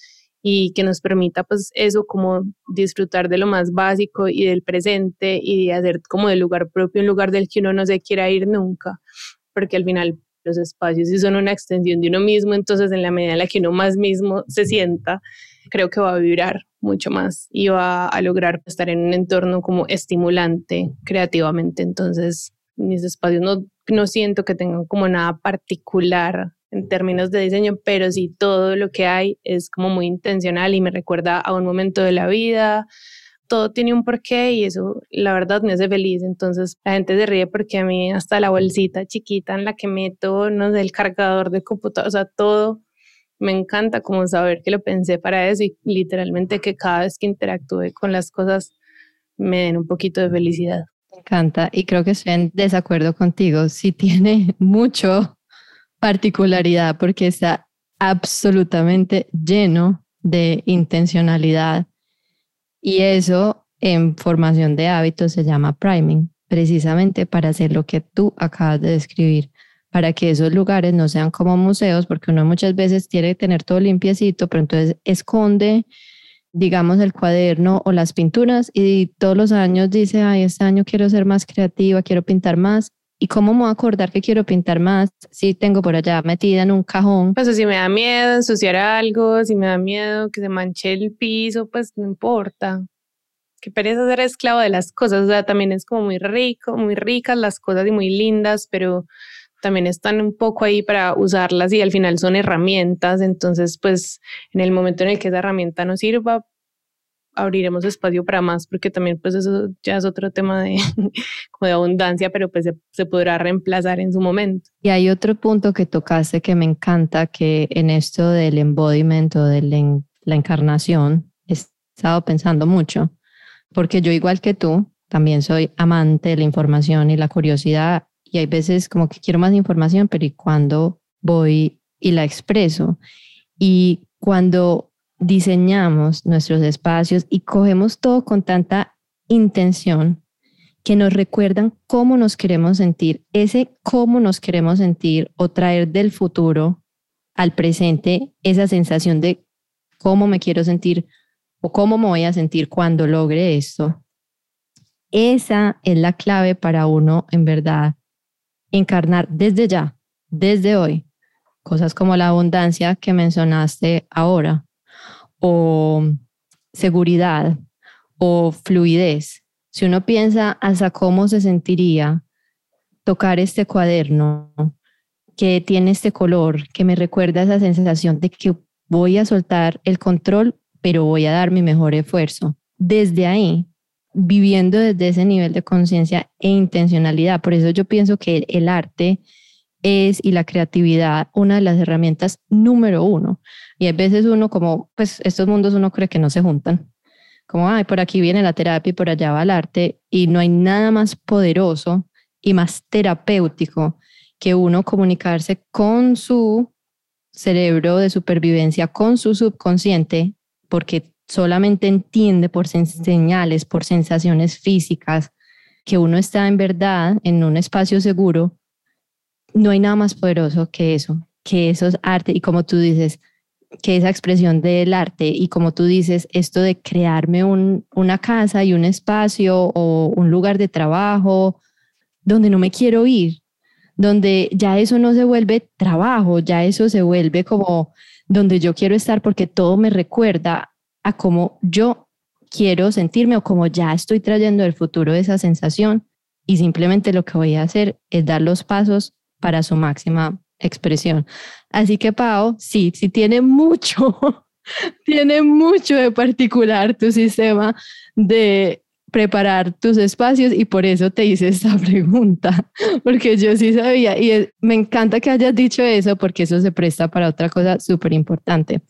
y que nos permita pues eso como disfrutar de lo más básico y del presente y de hacer como del lugar propio un lugar del que uno no se quiera ir nunca, porque al final los espacios sí son una extensión de uno mismo, entonces en la medida en la que uno más mismo se sienta, creo que va a vibrar mucho más y va a lograr estar en un entorno como estimulante creativamente. Entonces, mis espacios no, no siento que tengan como nada particular en términos de diseño, pero sí todo lo que hay es como muy intencional y me recuerda a un momento de la vida, todo tiene un porqué y eso la verdad me hace feliz. Entonces la gente se ríe porque a mí hasta la bolsita chiquita en la que meto, no sé, el cargador de computador, o sea, todo me encanta como saber que lo pensé para eso y literalmente que cada vez que interactúe con las cosas me den un poquito de felicidad. Me encanta y creo que estoy en desacuerdo contigo. Sí tiene mucho particularidad porque está absolutamente lleno de intencionalidad y eso en formación de hábitos se llama priming, precisamente para hacer lo que tú acabas de describir, para que esos lugares no sean como museos, porque uno muchas veces tiene que tener todo limpiecito, pero entonces esconde, digamos, el cuaderno o las pinturas y todos los años dice, ay, este año quiero ser más creativa, quiero pintar más. ¿Y cómo me voy a acordar que quiero pintar más si tengo por allá metida en un cajón? Pues si me da miedo ensuciar algo, si me da miedo que se manche el piso, pues no importa. Que pereza ser esclavo de las cosas, o sea, también es como muy rico, muy ricas las cosas y muy lindas, pero también están un poco ahí para usarlas y al final son herramientas, entonces pues en el momento en el que esa herramienta no sirva, abriremos espacio para más, porque también pues eso ya es otro tema de, como de abundancia, pero pues se, podrá reemplazar en su momento. Y hay otro punto que tocaste que me encanta, que en esto del embodiment o de la encarnación, he estado pensando mucho, porque yo igual que tú, también soy amante de la información y la curiosidad, y hay veces como que quiero más información, pero ¿y cuando voy y la expreso? Y cuando diseñamos nuestros espacios y cogemos todo con tanta intención que nos recuerdan cómo nos queremos sentir, ese cómo nos queremos sentir o traer del futuro al presente esa sensación de cómo me quiero sentir o cómo me voy a sentir cuando logre esto. Esa es la clave para uno en verdad encarnar desde ya, desde hoy, cosas como la abundancia que mencionaste ahora, o seguridad o fluidez. Si uno piensa hasta cómo se sentiría tocar este cuaderno que tiene este color, que me recuerda esa sensación de que voy a soltar el control, pero voy a dar mi mejor esfuerzo. Desde ahí, viviendo desde ese nivel de conciencia e intencionalidad. Por eso yo pienso que el arte es y la creatividad una de las herramientas número uno. Y a veces uno como, pues estos mundos uno cree que no se juntan. Como, ay, por aquí viene la terapia y por allá va el arte. Y no hay nada más poderoso y más terapéutico que uno comunicarse con su cerebro de supervivencia, con su subconsciente, porque solamente entiende por señales, por sensaciones físicas, que uno está en verdad en un espacio seguro no hay nada más poderoso que eso, que eso es arte. Y como tú dices, que esa expresión del arte y como tú dices, esto de crearme una casa y un espacio o un lugar de trabajo donde no me quiero ir, donde ya eso no se vuelve trabajo, ya eso se vuelve como donde yo quiero estar porque todo me recuerda a cómo yo quiero sentirme o como ya estoy trayendo el futuro esa sensación. Y simplemente lo que voy a hacer es dar los pasos para su máxima expresión. Así que Pau, sí, sí tiene mucho, tiene mucho de particular tu sistema de preparar tus espacios y por eso te hice esta pregunta, porque yo sí sabía y me encanta que hayas dicho eso porque eso se presta para otra cosa súper importante.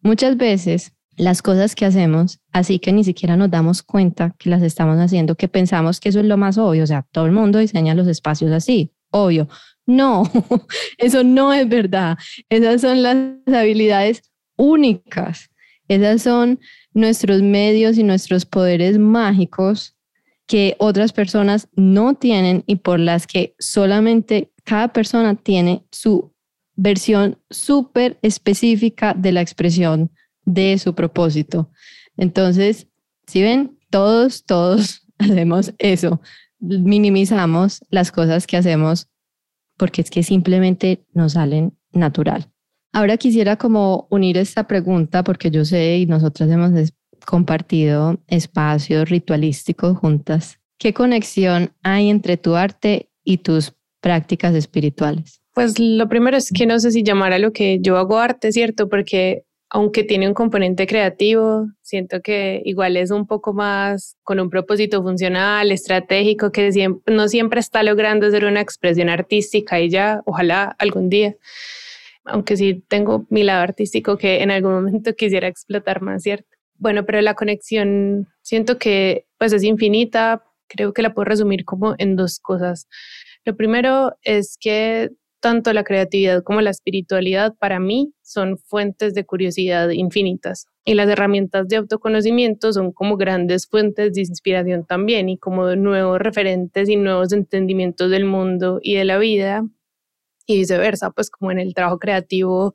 Muchas veces las cosas que hacemos, así que ni siquiera nos damos cuenta que las estamos haciendo, que pensamos que eso es lo más obvio, o sea, todo el mundo diseña los espacios así, obvio, no, eso no es verdad. Esas son las habilidades únicas. Esas son nuestros medios y nuestros poderes mágicos que otras personas no tienen y por las que solamente cada persona tiene su versión súper específica de la expresión de su propósito. Entonces, si ven, todos, todos hacemos eso. Minimizamos las cosas que hacemos porque es que simplemente nos salen natural. Ahora quisiera como unir esta pregunta porque yo sé y nosotras hemos compartido espacios ritualísticos juntas. ¿Qué conexión hay entre tu arte y tus prácticas espirituales? Pues lo primero es que no sé si llamar a lo que yo hago arte, ¿cierto? Porque aunque tiene un componente creativo, siento que igual es un poco más con un propósito funcional, estratégico, que no siempre está logrando ser una expresión artística y ya, ojalá algún día. Aunque sí tengo mi lado artístico que en algún momento quisiera explotar más, ¿cierto? Bueno, pero la conexión siento que pues es infinita, creo que la puedo resumir como en dos cosas. Lo primero es que tanto la creatividad como la espiritualidad para mí son fuentes de curiosidad infinitas. Y las herramientas de autoconocimiento son como grandes fuentes de inspiración también y como nuevos referentes y nuevos entendimientos del mundo y de la vida y viceversa, pues como en el trabajo creativo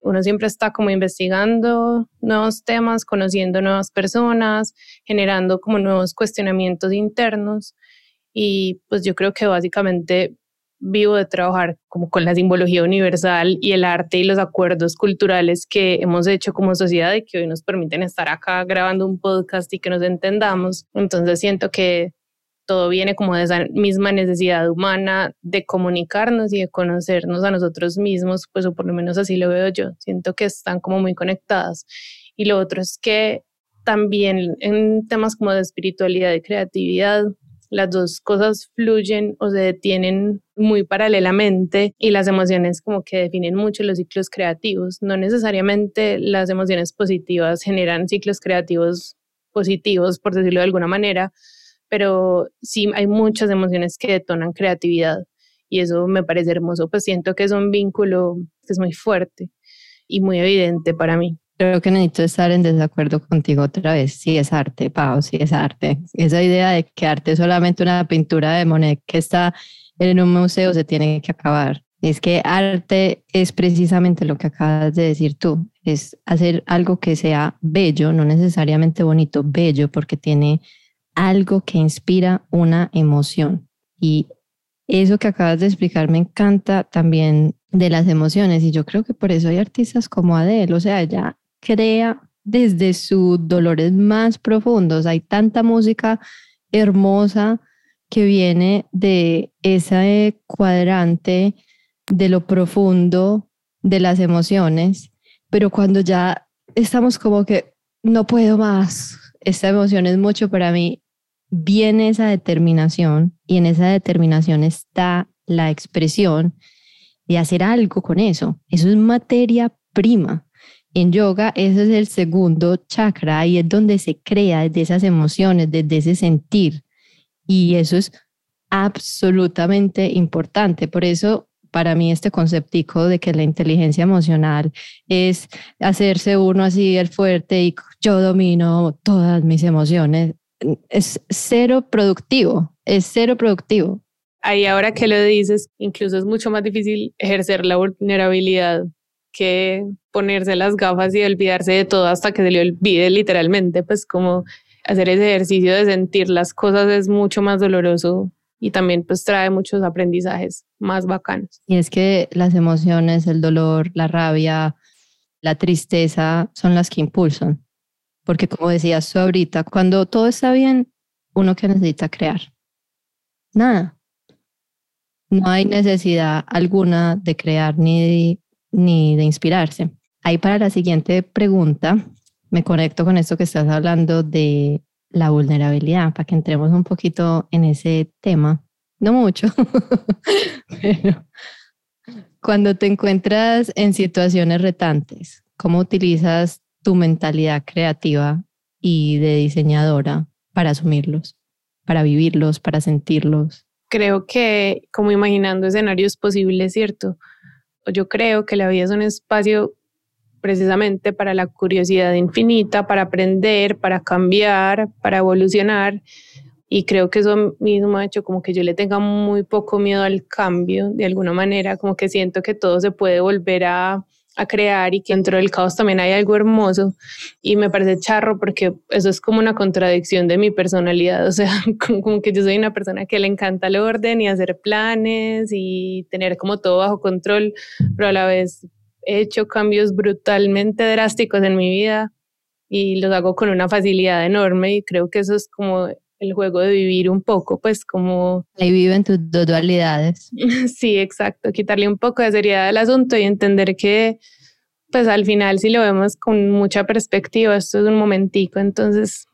uno siempre está como investigando nuevos temas, conociendo nuevas personas, generando como nuevos cuestionamientos internos y pues yo creo que básicamente vivo de trabajar como con la simbología universal y el arte y los acuerdos culturales que hemos hecho como sociedad y que hoy nos permiten estar acá grabando un podcast y que nos entendamos. Entonces siento que todo viene como de esa misma necesidad humana de comunicarnos y de conocernos a nosotros mismos, pues o por lo menos así lo veo yo. Siento que están como muy conectadas. Y lo otro es que también en temas como de espiritualidad y creatividad, las dos cosas fluyen o se detienen muy paralelamente y las emociones como que definen mucho los ciclos creativos. No necesariamente las emociones positivas generan ciclos creativos positivos, por decirlo de alguna manera, pero sí hay muchas emociones que detonan creatividad y eso me parece hermoso, pues siento que es un vínculo que es muy fuerte y muy evidente para mí. Creo que necesito estar en desacuerdo contigo otra vez. Sí es arte, Pau, sí es arte. Esa idea de que arte es solamente una pintura de Monet que está en un museo se tiene que acabar. Es que arte es precisamente lo que acabas de decir tú, es hacer algo que sea bello, no necesariamente bonito, bello, porque tiene algo que inspira una emoción. Y eso que acabas de explicar me encanta también de las emociones y yo creo que por eso hay artistas como Adele, o sea, ella crea desde sus dolores más profundos. Hay tanta música hermosa que viene de ese cuadrante de lo profundo de las emociones, pero cuando ya estamos como que no puedo más, esta emoción es mucho para mí, viene esa determinación y en esa determinación está la expresión de hacer algo con eso. Eso es materia prima. En yoga ese es el segundo chakra y es donde se crea desde esas emociones, desde ese sentir. Y eso es absolutamente importante. Por eso para mí este conceptico de que la inteligencia emocional es hacerse uno así el fuerte y yo domino todas mis emociones es cero productivo, es cero productivo. Ahí ahora que lo dices, incluso es mucho más difícil ejercer la vulnerabilidad que ponerse las gafas y olvidarse de todo hasta que se le olvide literalmente, pues como hacer ese ejercicio de sentir las cosas es mucho más doloroso y también pues trae muchos aprendizajes más bacanos. Y es que las emociones, el dolor, la rabia, la tristeza son las que impulsan. Porque como decías tú ahorita, cuando todo está bien, uno que necesita crear. Nada. No hay necesidad alguna de crear ni ni de inspirarse. Ahí para la siguiente pregunta, me conecto con esto que estás hablando de la vulnerabilidad, para que entremos un poquito en ese tema. No mucho, pero cuando te encuentras en situaciones retantes, ¿cómo utilizas tu mentalidad creativa y de diseñadora para asumirlos, para vivirlos, para sentirlos? Creo que como imaginando escenarios posibles, ¿cierto? Yo creo que la vida es un espacio precisamente para la curiosidad infinita, para aprender, para cambiar, para evolucionar. Y creo que eso mismo ha hecho como que yo le tenga muy poco miedo al cambio, de alguna manera, como que siento que todo se puede volver a, a crear y que dentro del caos también hay algo hermoso. Y me parece charro porque eso es como una contradicción de mi personalidad, o sea, como, que yo soy una persona que le encanta el orden y hacer planes y tener como todo bajo control, pero a la vez he hecho cambios brutalmente drásticos en mi vida y los hago con una facilidad enorme y creo que eso es como el juego de vivir un poco, pues como... Ahí viven tus dos dualidades. sí, exacto, quitarle un poco de seriedad al asunto y entender que pues al final si lo vemos con mucha perspectiva, esto es un momentico, entonces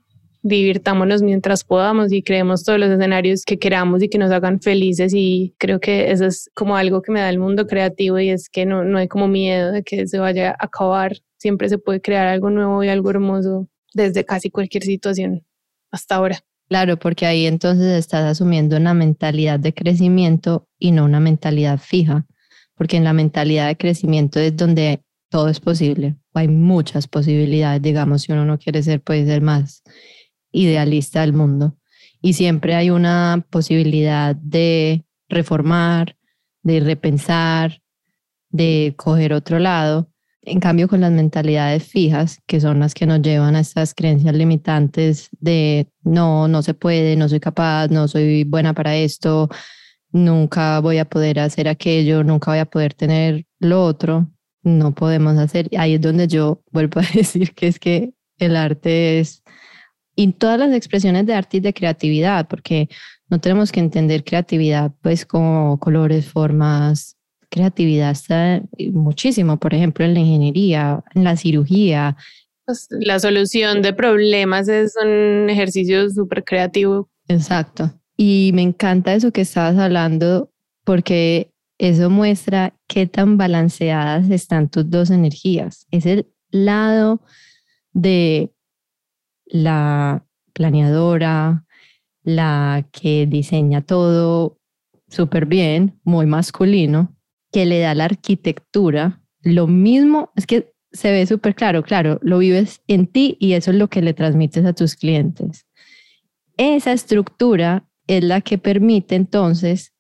divirtámonos mientras podamos y creemos todos los escenarios que queramos y que nos hagan felices y creo que eso es como algo que me da el mundo creativo y es que no, no hay como miedo de que se vaya a acabar, siempre se puede crear algo nuevo y algo hermoso desde casi cualquier situación hasta ahora. Claro, porque ahí entonces estás asumiendo una mentalidad de crecimiento y no una mentalidad fija, porque en la mentalidad de crecimiento es donde todo es posible. Hay muchas posibilidades, digamos, si uno no quiere ser, puede ser más idealista del mundo. Y siempre hay una posibilidad de reformar, de repensar, de coger otro lado. En cambio, con las mentalidades fijas, que son las que nos llevan a estas creencias limitantes de no, no se puede, no soy capaz, no soy buena para esto, nunca voy a poder hacer aquello, nunca voy a poder tener lo otro, no podemos hacer. Ahí es donde yo vuelvo a decir que es que el arte es, y todas las expresiones de arte y de creatividad, porque no tenemos que entender creatividad pues como colores, formas, creatividad está muchísimo, por ejemplo, en la ingeniería, en la cirugía. Pues la solución de problemas es un ejercicio súper creativo. Exacto. Y me encanta eso que estabas hablando porque eso muestra qué tan balanceadas están tus dos energías. Es el lado de la planeadora, la que diseña todo súper bien, muy masculino, que le da la arquitectura. Lo mismo, es que se ve súper claro, claro, lo vives en ti y eso es lo que le transmites a tus clientes. Esa estructura es la que permite entonces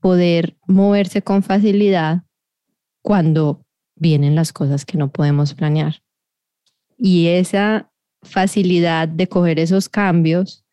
poder moverse con facilidad cuando vienen las cosas que no podemos planear. Y esa facilidad de coger esos cambios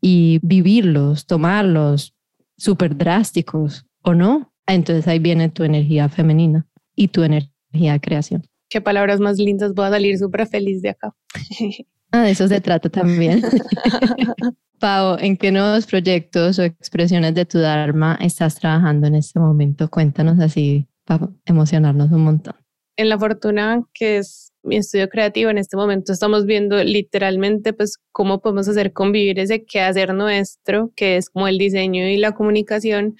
y vivirlos, tomarlos súper drásticos o no, entonces ahí viene tu energía femenina y tu energía de creación. Qué palabras más lindas, voy a salir súper feliz de acá. Ah, de eso se trata también. Pau, ¿en qué nuevos proyectos o expresiones de tu Dharma estás trabajando en este momento? Cuéntanos así para emocionarnos un montón. En La Fortuna, que es mi estudio creativo, en este momento estamos viendo literalmente pues cómo podemos hacer convivir ese quehacer nuestro, que es como el diseño y la comunicación,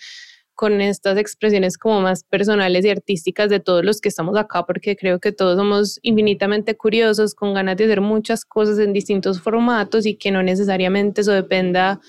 con estas expresiones como más personales y artísticas de todos los que estamos acá, porque creo que todos somos infinitamente curiosos, con ganas de hacer muchas cosas en distintos formatos y que no necesariamente eso dependa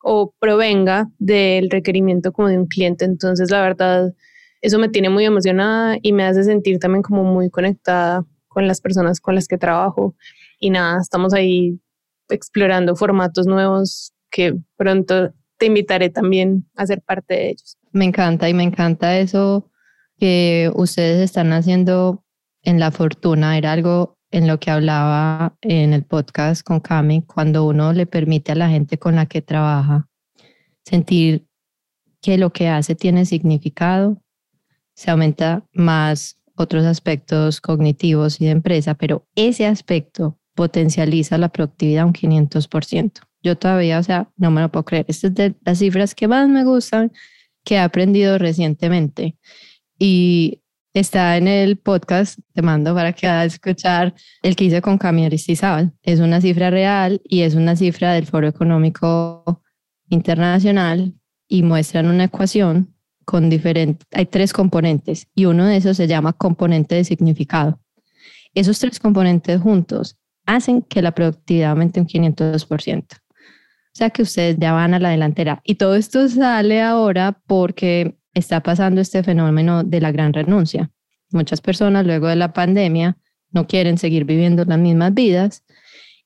o provenga del requerimiento como de un cliente. Entonces, la verdad, eso me tiene muy emocionada y me hace sentir también como muy conectada con las personas con las que trabajo. Y nada, estamos ahí explorando formatos nuevos que pronto te invitaré también a ser parte de ellos. Me encanta y me encanta eso que ustedes están haciendo en la fortuna. Era algo en lo que hablaba en el podcast con Cami, cuando uno le permite a la gente con la que trabaja sentir que lo que hace tiene significado, se aumenta más otros aspectos cognitivos y de empresa, pero ese aspecto potencializa la productividad un 500% yo todavía, o sea, no me lo puedo creer. Estas es de las cifras que más me gustan que he aprendido recientemente. Y está en el podcast, te mando para que a escuchar el que hice con Camila Aristizábal. Es una cifra real y es una cifra del Foro Económico Internacional y muestran una ecuación con diferentes, hay tres componentes y uno de esos se llama componente de significado. Esos tres componentes juntos hacen que la productividad aumente un 502%. O sea que ustedes ya van a la delantera. Y todo esto sale ahora porque está pasando este fenómeno de la gran renuncia. Muchas personas luego de la pandemia no quieren seguir viviendo las mismas vidas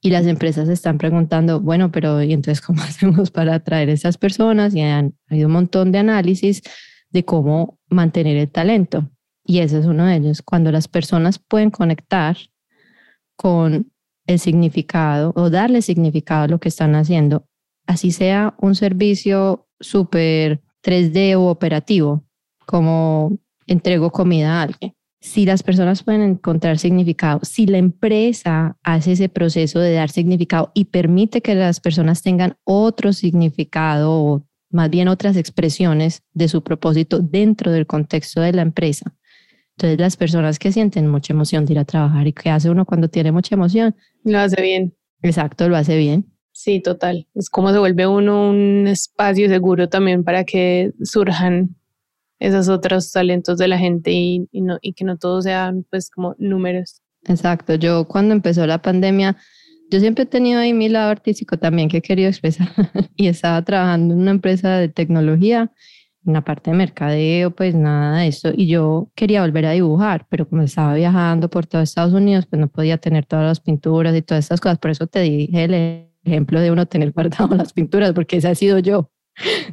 y las empresas están preguntando, bueno, pero ¿y entonces cómo hacemos para atraer a esas personas? Y han habido un montón de análisis de cómo mantener el talento. Y ese es uno de ellos. Cuando las personas pueden conectar con el significado o darle significado a lo que están haciendo así sea un servicio súper 3D o operativo, como entrego comida a alguien. si las personas pueden encontrar significado, si la empresa hace ese proceso de dar significado y permite que las personas tengan otro significado o más bien otras expresiones de su propósito dentro del contexto de la empresa. Entonces las personas que sienten mucha emoción de ir a trabajar y que hace uno cuando tiene mucha emoción. Lo hace bien. Exacto, lo hace bien. Sí, total. Es como se vuelve uno un espacio seguro también para que surjan esos otros talentos de la gente y, no, y que no todos sean pues como números. Exacto, yo cuando empezó la pandemia, yo siempre he tenido ahí mi lado artístico también que he querido expresar y estaba trabajando en una empresa de tecnología, en la parte de mercadeo, pues nada de eso, y yo quería volver a dibujar, pero como estaba viajando por todo Estados Unidos, pues no podía tener todas las pinturas y todas estas cosas, por eso te dije ejemplo de uno tener guardado las pinturas, porque esa ha sido yo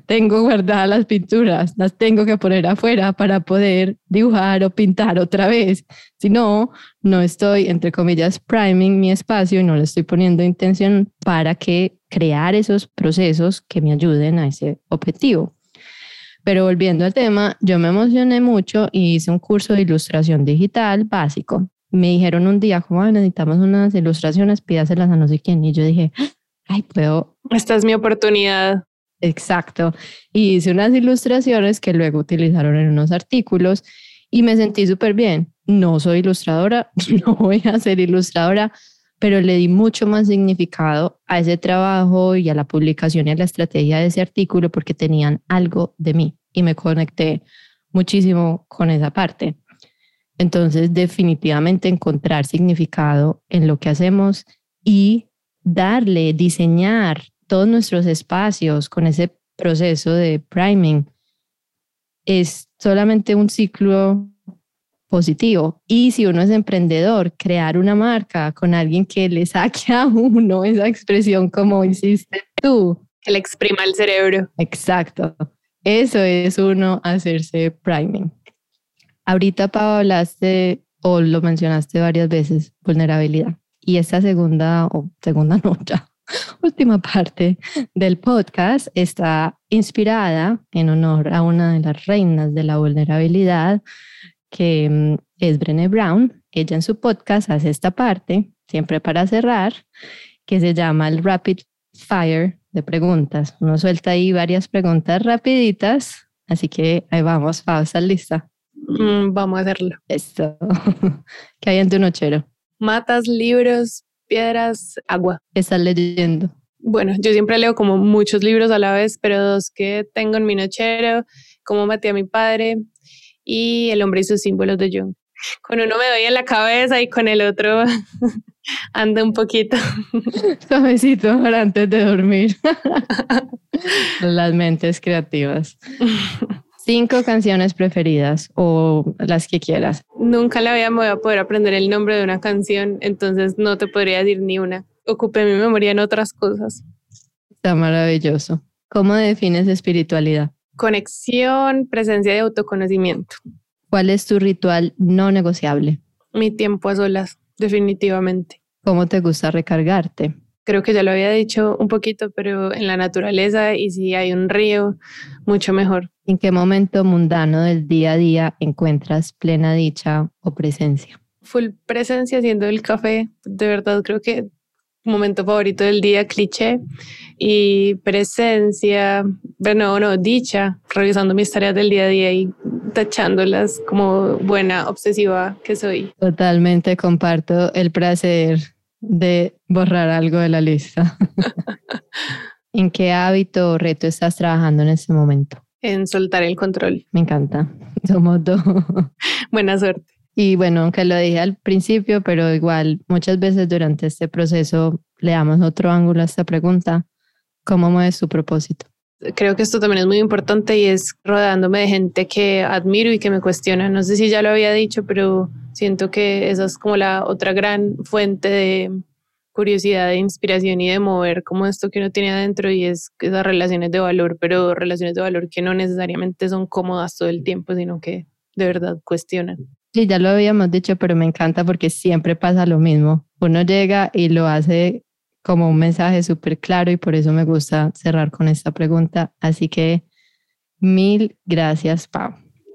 tengo guardadas las pinturas, las tengo que poner afuera para poder dibujar o pintar otra vez. Si no, no estoy, entre comillas, priming mi espacio y no le estoy poniendo intención para que crear esos procesos que me ayuden a ese objetivo. Pero volviendo al tema, yo me emocioné mucho y hice un curso de ilustración digital básico. Me dijeron un día, como necesitamos unas ilustraciones, pídaselas a no sé quién. Y yo dije, ay, puedo. Esta es mi oportunidad. Exacto. Y hice unas ilustraciones que luego utilizaron en unos artículos y me sentí súper bien. No soy ilustradora, no voy a ser ilustradora, pero le di mucho más significado a ese trabajo y a la publicación y a la estrategia de ese artículo porque tenían algo de mí y me conecté muchísimo con esa parte. Entonces, definitivamente encontrar significado en lo que hacemos y darle, diseñar todos nuestros espacios con ese proceso de priming es solamente un ciclo positivo. Y si uno es emprendedor, crear una marca con alguien que le saque a uno esa expresión como hiciste tú. Que le exprima el cerebro. Exacto. Eso es uno hacerse priming. Ahorita, Pau, hablaste o lo mencionaste varias veces, vulnerabilidad. Y esta segunda, o segunda nota, última parte del podcast está inspirada en honor a una de las reinas de la vulnerabilidad, que mm, es Brené Brown. Ella en su podcast hace esta parte, siempre para cerrar, que se llama el Rapid Fire de preguntas. Uno suelta ahí varias preguntas rapiditas, así que ahí vamos, pausa, lista. Mm, vamos a hacerlo. Esto. ¿Qué hay en tu nochero? Matas, libros, piedras, agua. ¿Qué estás leyendo? Bueno, yo siempre leo como muchos libros a la vez, pero dos que tengo en mi nochero, Cómo maté a mi padre y El hombre y sus símbolos de Jung. Con uno me doy en la cabeza y con el otro ando un poquito. Suavecito para antes de dormir. Las mentes creativas. Cinco canciones preferidas o las que quieras. Nunca la voy a poder aprender el nombre de una canción, entonces no te podría decir ni una. Ocupé mi memoria en otras cosas. Está maravilloso. ¿Cómo defines espiritualidad? Conexión, presencia de autoconocimiento. ¿Cuál es tu ritual no negociable? Mi tiempo a solas, definitivamente. ¿Cómo te gusta recargarte? Creo que ya lo había dicho un poquito, pero en la naturaleza y si hay un río, mucho mejor. ¿En qué momento mundano del día a día encuentras plena dicha o presencia? Full presencia haciendo el café, de verdad creo que momento favorito del día, cliché, y presencia, bueno, no, dicha, revisando mis tareas del día a día y tachándolas como buena obsesiva que soy. Totalmente comparto el placer de borrar algo de la lista. ¿En qué hábito o reto estás trabajando en este momento? En soltar el control. Me encanta. Somos dos. Buena suerte. Y bueno, aunque lo dije al principio, pero igual muchas veces durante este proceso le damos otro ángulo a esta pregunta. ¿Cómo mueves tu propósito? Creo que esto también es muy importante y es rodeándome de gente que admiro y que me cuestiona. No sé si ya lo había dicho, pero siento que esa es como la otra gran fuente de curiosidad, de inspiración y de mover como esto que uno tiene adentro y es esas relaciones de valor, pero relaciones de valor que no necesariamente son cómodas todo el tiempo, sino que de verdad cuestionan. Sí, ya lo habíamos dicho, pero me encanta porque siempre pasa lo mismo. Uno llega y lo hace como un mensaje súper claro y por eso me gusta cerrar con esta pregunta. Así que mil gracias, Pau.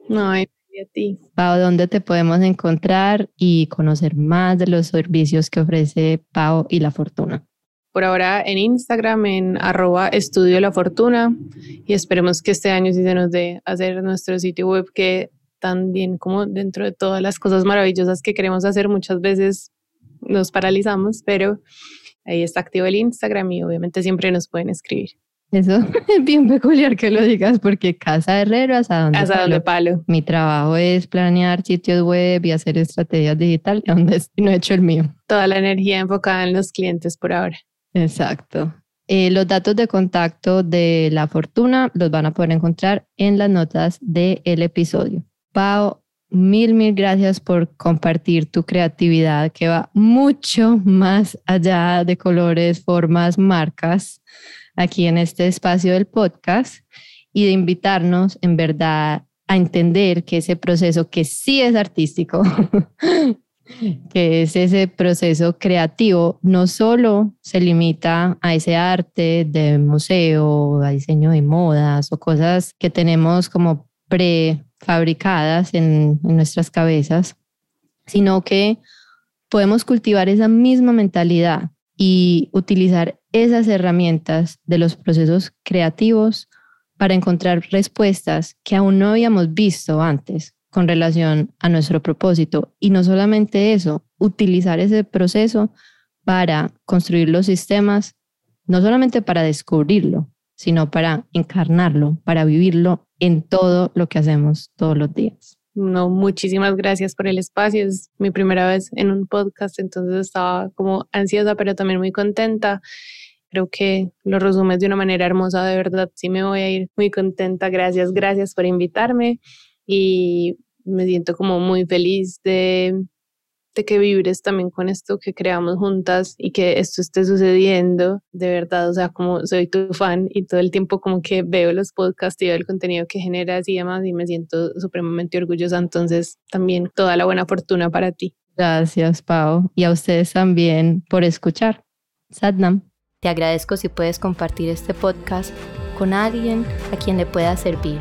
No, Y a ti. Pau, ¿dónde te podemos encontrar y conocer más de los servicios que ofrece Pau y La Fortuna? Por ahora en Instagram, en arroba estudio La Fortuna y esperemos que este año sí se nos dé hacer nuestro sitio web que también como dentro de todas las cosas maravillosas que queremos hacer muchas veces nos paralizamos, pero ahí está activo el Instagram y obviamente siempre nos pueden escribir. Eso es bien peculiar que lo digas porque Casa Herrero, ¿hasta dónde Hasta donde palo. Mi trabajo es planear sitios web y hacer estrategias digitales, donde no he hecho el mío. Toda la energía enfocada en los clientes por ahora. Exacto. Eh, los datos de contacto de la fortuna los van a poder encontrar en las notas del episodio. Pau, mil, mil gracias por compartir tu creatividad que va mucho más allá de colores, formas, marcas aquí en este espacio del podcast y de invitarnos en verdad a entender que ese proceso que sí es artístico, que es ese proceso creativo, no solo se limita a ese arte de museo, a diseño de modas o cosas que tenemos como prefabricadas en, en nuestras cabezas, sino que podemos cultivar esa misma mentalidad y utilizar esas herramientas de los procesos creativos para encontrar respuestas que aún no habíamos visto antes con relación a nuestro propósito. Y no solamente eso, utilizar ese proceso para construir los sistemas, no solamente para descubrirlo, sino para encarnarlo, para vivirlo en todo lo que hacemos todos los días. No, muchísimas gracias por el espacio. Es mi primera vez en un podcast, entonces estaba como ansiosa, pero también muy contenta. Creo que lo resumes de una manera hermosa, de verdad. Sí me voy a ir muy contenta. Gracias, gracias por invitarme y me siento como muy feliz de que vibres también con esto que creamos juntas y que esto esté sucediendo, de verdad, o sea, como soy tu fan y todo el tiempo como que veo los podcasts y veo el contenido que generas y demás y me siento supremamente orgullosa, entonces también toda la buena fortuna para ti. Gracias, Pau, y a ustedes también por escuchar. Sadnam. Te agradezco si puedes compartir este podcast con alguien a quien le pueda servir.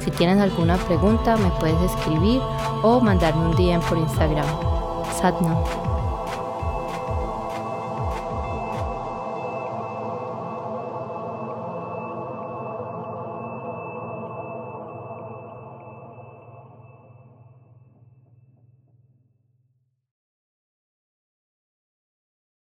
Si tienes alguna pregunta, me puedes escribir o mandarme un DM por Instagram. со дна.